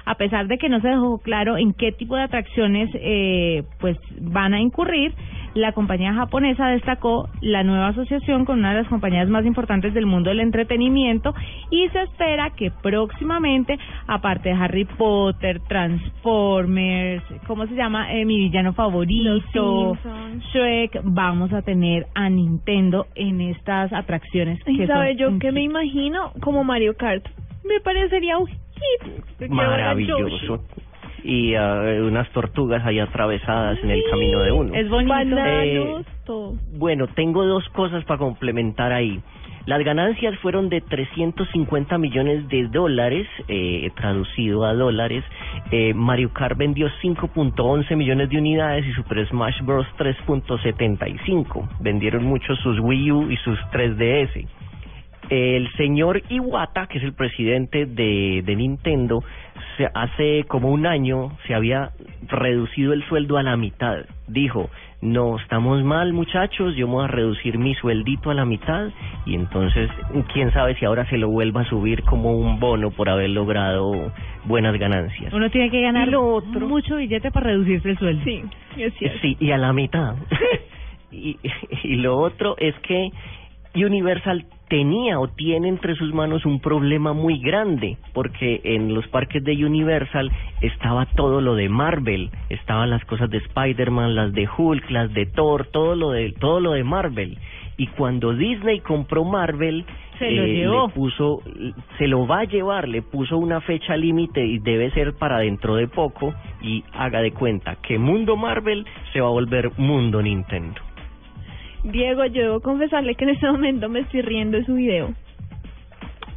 A pesar de que no se dejó claro en qué tipo de atracciones eh, pues van a incurrir, la compañía japonesa destacó la nueva asociación con una de las compañías más importantes del mundo del entretenimiento y se espera que próximamente, aparte de Harry Potter, Transformers, ¿cómo se llama? Eh, mi villano favorito, Simpsons. Shrek, vamos a tener a Nintendo en estas atracciones. ¿Y que sabe son yo que me imagino? Como Mario Kart. Me parecería un hit. Maravilloso. Y ah, unas tortugas ahí atravesadas en el camino de uno. Es bonito. Eh. Bueno, tengo dos cosas para complementar ahí. Las ganancias fueron de 350 millones de dólares, eh, traducido a dólares. Eh, Mario Kart vendió 5.11 millones de unidades y Super Smash Bros. 3.75. Vendieron mucho sus Wii U y sus 3DS. El señor Iwata, que es el presidente de, de Nintendo, se- hace como un año se había reducido el sueldo a la mitad. Dijo, no, estamos mal muchachos, yo me voy a reducir mi sueldito a la mitad y entonces quién sabe si ahora se lo vuelva a subir como un bono por haber logrado buenas ganancias. Uno tiene que ganar Y lo otro- mucho billete para reducirse el sueldo. Sí, es cierto. Sí, y a la mitad. y, y lo otro es que Universal tenía o tiene entre sus manos un problema muy grande, porque en los parques de Universal estaba todo lo de Marvel, estaban las cosas de Spider-Man, las de Hulk, las de Thor, todo lo de todo lo de Marvel. Y cuando Disney compró Marvel, Se lo eh, llevó. le puso, se lo va a llevar, le puso una fecha límite y debe ser para dentro de poco. Y haga de cuenta que Mundo Marvel se va a volver Mundo Nintendo. Diego, yo debo confesarle que en este momento me estoy riendo de su video.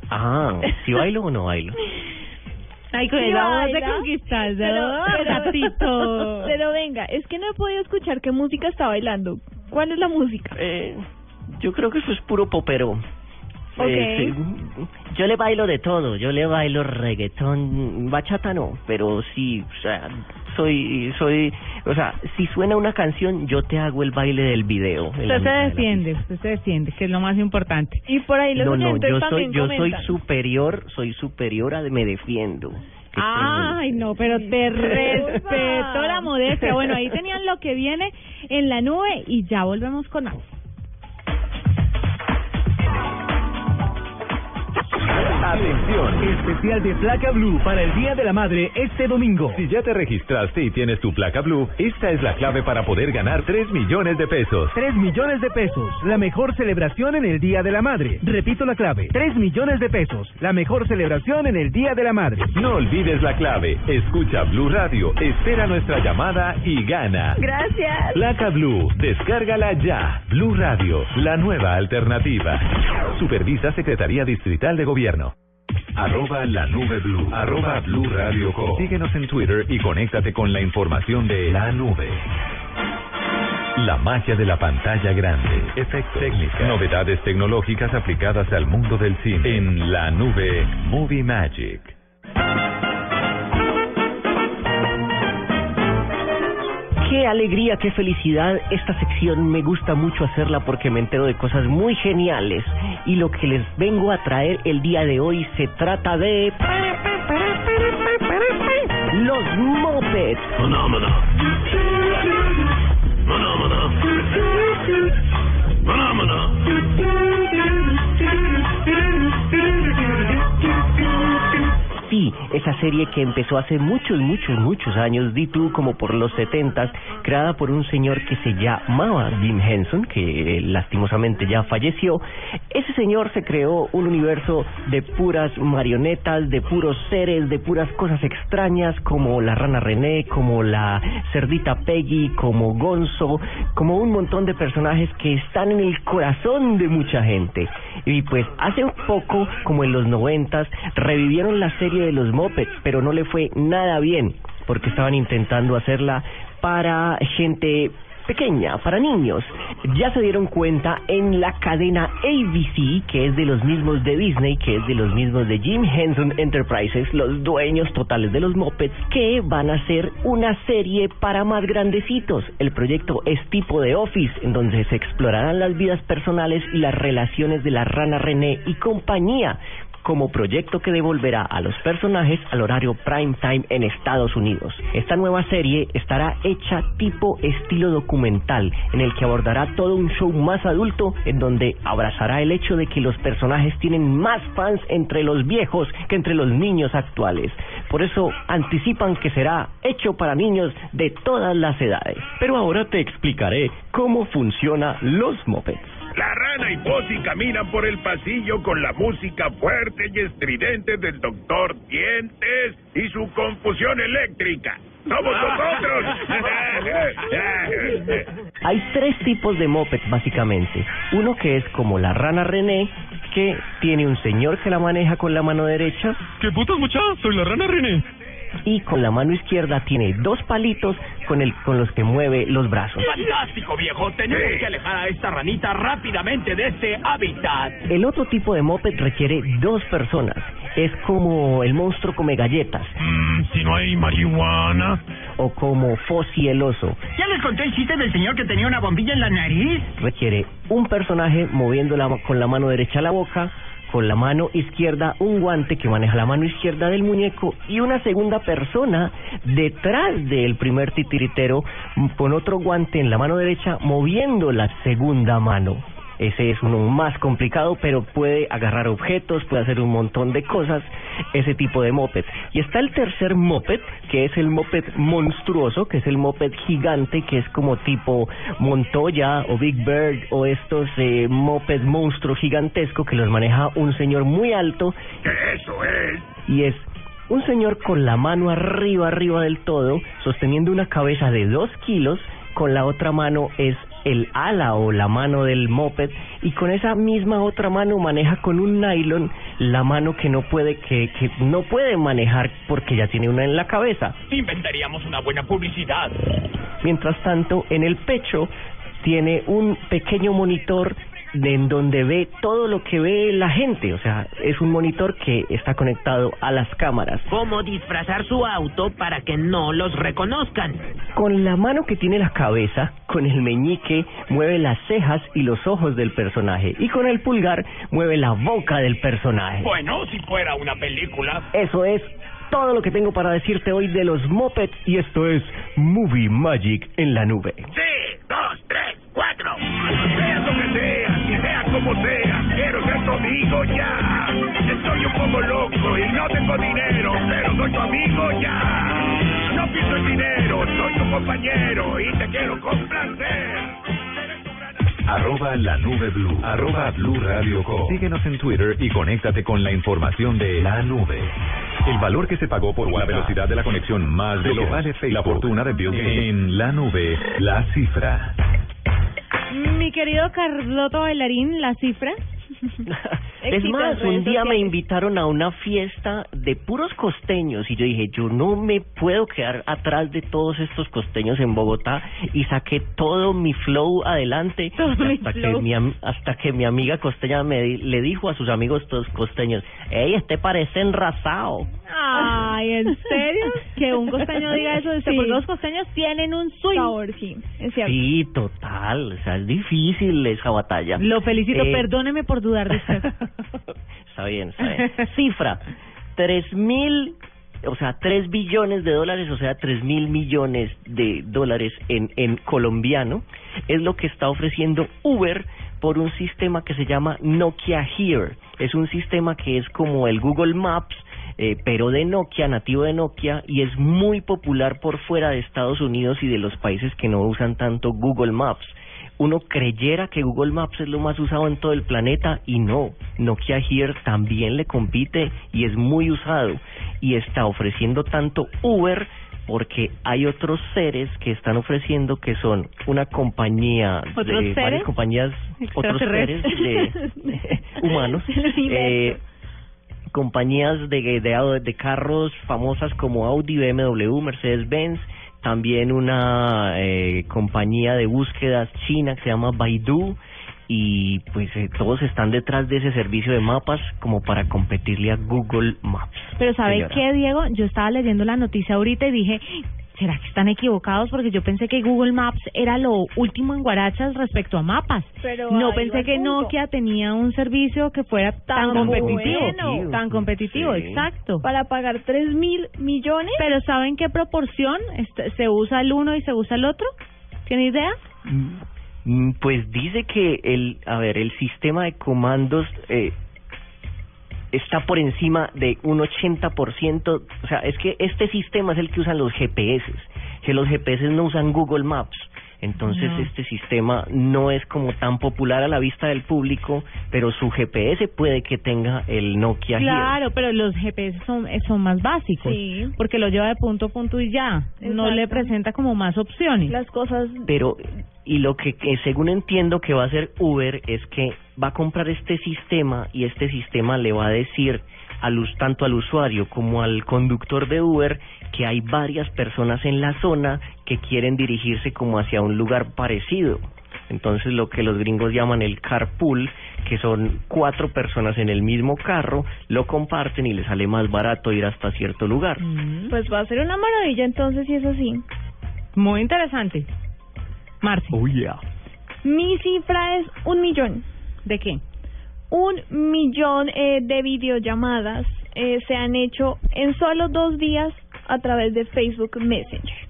Ah, ¿si bailo o no bailo? Ay, con esa voz de conquistador, pero, pero- venga, es que no he podido escuchar qué música está bailando. ¿Cuál es la música? Eh, yo creo que eso es puro popero. Eh, sí, yo le bailo de todo, yo le bailo reggaetón, bachata no, pero sí, o sea, soy, soy, o sea, si suena una canción, yo te hago el baile del video. Usted se mitad de defiende, usted se defiende, que es lo más importante. Y por ahí los No, no, yo soy, yo soy superior, soy superior a me defiendo. Ay, no, pero te respeto la modestia. Bueno, ahí tenían lo que viene en la nube y ya volvemos con más. Atención, Especial de placa blue para el Día de la Madre este domingo. si ya te registraste y tienes tu placa blue, esta es la clave para poder ganar 3 millones de pesos. 3 millones de pesos, la mejor celebración en el Día de la Madre. Repito la clave, 3 millones de pesos, la mejor celebración en el Día de la Madre. No olvides la clave. Escucha Blue Radio, espera nuestra llamada y gana. Gracias. Placa Blue, descárgala ya. Blue Radio, la nueva alternativa. Supervisa Secretaría Distrital de Gobierno. Arroba la nube blue. Arroba blue radio com. Síguenos en Twitter y conéctate con la información de la nube. La magia de la pantalla grande. Efectos técnicas. Novedades tecnológicas aplicadas al mundo del cine. En la nube Movie Magic. Qué alegría, qué felicidad. Esta sección me gusta mucho hacerla porque me entero de cosas muy geniales. Y lo que les vengo a traer el día de hoy se trata de... Los mopeds. Sí, esa serie que empezó hace muchos, muchos, muchos años, di tú como por los setentas, creada por un señor que se llamaba Jim Henson, que eh, lastimosamente ya falleció. Ese señor se creó un universo de puras marionetas, de puros seres, de puras cosas extrañas, como la rana René, como la cerdita Peggy, como Gonzo, como un montón de personajes que están en el corazón de mucha gente. Y pues hace un poco, como en los noventas, revivieron la serie de los Pero no le fue nada bien, porque estaban intentando hacerla para gente pequeña, para niños. Ya se dieron cuenta en la cadena ABC, que es de los mismos de Disney, que es de los mismos de Jim Henson Enterprises, los dueños totales de los Muppets, que van a hacer una serie para más grandecitos. El proyecto es tipo de Office, en donde se explorarán las vidas personales y las relaciones de la rana René y compañía como proyecto que devolverá a los personajes al horario prime time en Estados Unidos. Esta nueva serie estará hecha tipo estilo documental, en el que abordará todo un show más adulto, en donde abrazará el hecho de que los personajes tienen más fans entre los viejos que entre los niños actuales. Por eso anticipan que será hecho para niños de todas las edades. Pero ahora te explicaré cómo funciona los mopeds. La rana y Posy caminan por el pasillo con la música fuerte y estridente del doctor Dientes y su confusión eléctrica. ¡Somos nosotros! Hay tres tipos de mopeds básicamente. Uno que es como la rana René, que tiene un señor que la maneja con la mano derecha. ¿Qué putas mucha? Soy la rana René. Y con la mano izquierda tiene dos palitos con el con los que mueve los brazos. Fantástico, viejo. Tenemos que alejar a esta ranita rápidamente de este hábitat. El otro tipo de moped requiere dos personas. Es como el monstruo come galletas. Mm, si no hay marihuana. O como Fossi el oso. ¿Ya les conté el chiste del señor que tenía una bombilla en la nariz? Requiere un personaje moviendo la- con la mano derecha la boca, con la mano izquierda un guante que maneja la mano izquierda del muñeco y una segunda persona detrás del primer titiritero con otro guante en la mano derecha moviendo la segunda mano. Ese es uno más complicado, pero puede agarrar objetos, puede hacer un montón de cosas, ese tipo de moped. Y está el tercer moped, que es el moped monstruoso, que es el moped gigante, que es como tipo Montoya o Big Bird o estos eh, moped monstruo gigantesco que los maneja un señor muy alto. ¡Eso es! Y es un señor con la mano arriba, arriba del todo, sosteniendo una cabeza de dos kilos, con la otra mano es el ala o la mano del moped y con esa misma otra mano maneja con un nylon la mano que no puede que, que no puede manejar porque ya tiene una en la cabeza. Inventaríamos una buena publicidad. Mientras tanto, en el pecho tiene un pequeño monitor de en donde ve todo lo que ve la gente, o sea, es un monitor que está conectado a las cámaras. ¿Cómo disfrazar su auto para que no los reconozcan? Con la mano que tiene la cabeza, con el meñique, mueve las cejas y los ojos del personaje. Y con el pulgar, mueve la boca del personaje. Bueno, si fuera una película. Eso es todo lo que tengo para decirte hoy de los mopeds. Y esto es Movie Magic en la nube. Sí, dos, tres, cuatro. Sea lo que sea, como sea, quiero ser todo amigo ya. Estoy un poco loco y no tengo dinero, pero soy tu amigo ya. No pienso en dinero, soy tu compañero y te quiero complacer. Arroba la nube blue. Arroba blue radio com. Síguenos en Twitter y conéctate con la información de la nube. El valor que se pagó por la velocidad de la conexión más de lo que vale Facebook. La fortuna de Bill Gates. En la nube, la cifra. Mi querido Carloto Bailarín, la cifra. Es más, un día me invitaron a una fiesta de puros costeños y yo dije, yo no me puedo quedar atrás de todos estos costeños en Bogotá y saqué todo mi flow adelante hasta que flow. mi hasta que mi amiga costeña me le dijo a sus amigos todos costeños, "Ey, este parece enrasado." Ay, ¿en serio? Que un costeño diga eso, de Sí. porque los costeños tienen un swing. Sí, es cierto. Sí, total, o sea, es difícil esa batalla. Lo felicito, Eh, perdóneme por dudar de usted. Está bien, está bien. Cifra, tres mil, o sea, tres billones de dólares, o sea, tres mil millones de dólares en, en colombiano, es lo que está ofreciendo Uber por un sistema que se llama Nokia Here. Es un sistema que es como el Google Maps, eh, pero de Nokia, nativo de Nokia, y es muy popular por fuera de Estados Unidos y de los países que no usan tanto Google Maps uno creyera que Google Maps es lo más usado en todo el planeta y no. Nokia Here también le compite y es muy usado y está ofreciendo tanto Uber porque hay otros seres que están ofreciendo que son una compañía ¿Otros de seres? varias compañías otros seres de, humanos eh, compañías de, de, de carros famosas como Audi, BMW, Mercedes-Benz, también una eh, compañía de búsquedas china que se llama Baidu y pues eh, todos están detrás de ese servicio de mapas como para competirle a Google Maps. Pero ¿sabe señora. qué, Diego? Yo estaba leyendo la noticia ahorita y dije, ¿será que están equivocados? Porque yo pensé que Google Maps era lo último en Guarachas respecto a mapas. Pero no pensé que punto. Nokia tenía un servicio que fuera tan, Tan competitivo. bueno. Tan competitivo, Sí. exacto. Para pagar tres mil millones. Pero ¿saben qué proporción este, se usa el uno y se usa el otro? ¿Tiene idea? Mm, Pues dice que el, a ver, el sistema de comandos eh, está por encima de un 80%, o sea, es que este sistema es el que usan los GPS, que los GPS no usan Google Maps. Entonces No. este sistema no es como tan popular a la vista del público, pero su GPS puede que tenga el Nokia. Claro, pero los GPS son, eh, son más básicos. Sí. Porque lo lleva de punto a punto y ya. No le presenta como más opciones. Las cosas pero y lo que, que según entiendo que va a hacer Uber es que va a comprar este sistema y este sistema le va a decir al us- tanto al usuario como al conductor de Uber que hay varias personas en la zona que quieren dirigirse como hacia un lugar parecido. Entonces lo que los gringos llaman el carpool, que son cuatro personas en el mismo carro, lo comparten y les sale más barato ir hasta cierto lugar. Pues va a ser una maravilla entonces si es así. Muy interesante. Marce. Oh, yeah. Mi cifra es un millón. ¿De qué? Un millón eh, de videollamadas eh, se han hecho en solo dos días a través de Facebook Messenger.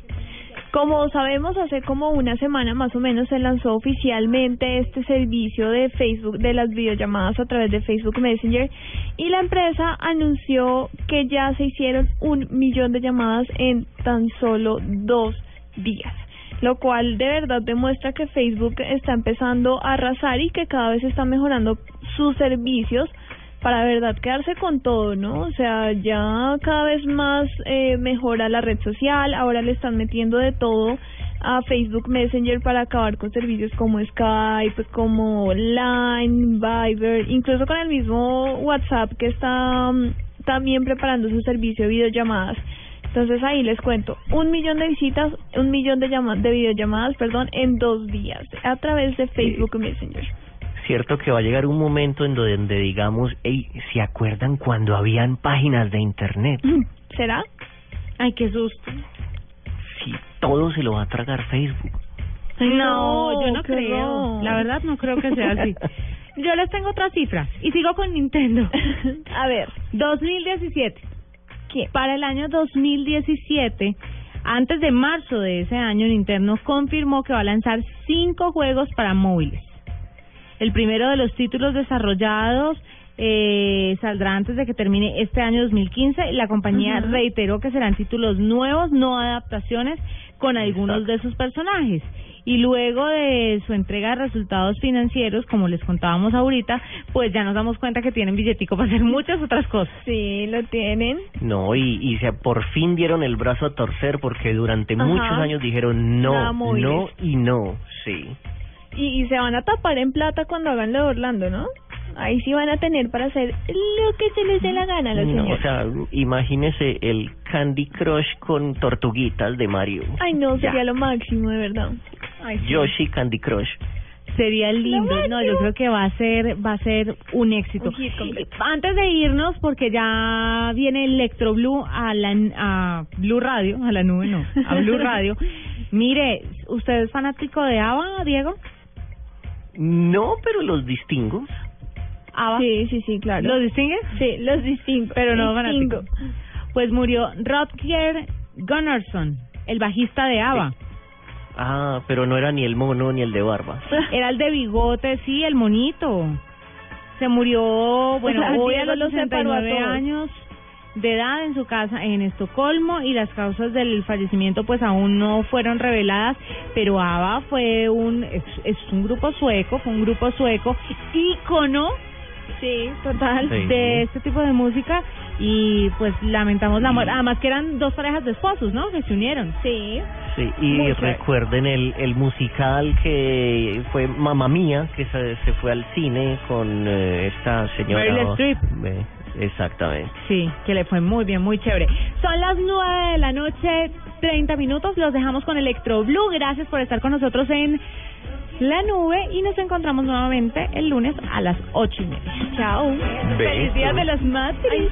Como sabemos, hace como una semana más o menos se lanzó oficialmente este servicio de Facebook, de las videollamadas a través de Facebook Messenger, y la empresa anunció que ya se hicieron un millón de llamadas en tan solo dos días. Lo cual de verdad demuestra que Facebook está empezando a arrasar y que cada vez está mejorando sus servicios para verdad quedarse con todo, ¿no? O sea, ya cada vez más eh, mejora la red social, ahora le están metiendo de todo a Facebook Messenger para acabar con servicios como Skype, como Line, Viber, incluso con el mismo WhatsApp que está mm, también preparando su servicio de videollamadas. Entonces ahí les cuento, un millón de visitas, un millón de llama de videollamadas, perdón, en dos días a través de Facebook Messenger. Cierto que va a llegar un momento en donde, donde digamos, hey, ¿se acuerdan cuando habían páginas de internet? ¿Será? Ay, qué susto. Sí, todo se lo va a tragar Facebook. No, yo no creo. horror. La verdad no creo que sea así. Yo les tengo otra cifra y sigo con Nintendo. A ver, 2017. ¿Qué? Para el año 2017, antes de marzo de ese año, Nintendo confirmó que va a lanzar cinco juegos para móviles. El primero de los títulos desarrollados eh, saldrá antes de que termine este año 2015. La compañía reiteró que serán títulos nuevos, no adaptaciones con algunos de sus personajes. Y luego de su entrega de resultados financieros, como les contábamos ahorita, pues ya nos damos cuenta que tienen billetico para hacer muchas otras cosas. Sí, lo tienen. No, y, y se, por fin dieron el brazo a torcer porque durante Ajá. muchos años dijeron no, no y no. Sí. Y, y se van a tapar en plata cuando hagan lo de Orlando, ¿no? Ahí sí van a tener para hacer lo que se les dé la gana a los No, o señores. sea, imagínese el Candy Crush con tortuguitas de Mario. Ay, no, Ya. sería lo máximo, de verdad. Ay, sí. Yoshi Candy Crush. Sería lindo, no, yo creo que va a ser, va a ser un éxito. Antes de irnos, porque ya viene Electro Blue a la a Blue Radio, a la nube no, a Blue Radio. Mire, ¿usted es fanático de ABBA, Diego? No, pero los distingo. ABBA. Sí, sí, sí, claro. ¿Los distingues? Sí, los distingo. Pero no distingo. fanático. Pues murió Rodger Gunnarsson, el bajista de ABBA. Ah, pero no era ni el mono ni el de barba. Era el de bigote, sí, el monito. Se murió, bueno, O sea, hoy a los los separó a 69 todos. años de edad en su casa en Estocolmo y las causas del fallecimiento pues aún no fueron reveladas, pero ABBA fue un es, es un grupo sueco, fue un grupo sueco ícono Sí, total. Sí. de este tipo de música y pues lamentamos la muerte, además que eran dos parejas de esposos, ¿no? Que se unieron. Sí. Sí, y recuerden el, el musical que fue Mamma Mía, que se, se fue al cine con eh, esta señora. Meryl Streep. Eh, exactamente. Sí, que le fue muy bien, muy chévere. Son las nueve de la noche, 30 minutos. Los dejamos con Electro Blue. Gracias por estar con nosotros en la Nube y nos encontramos nuevamente el lunes a las ocho y media. Chao. Feliz Día de las Madres.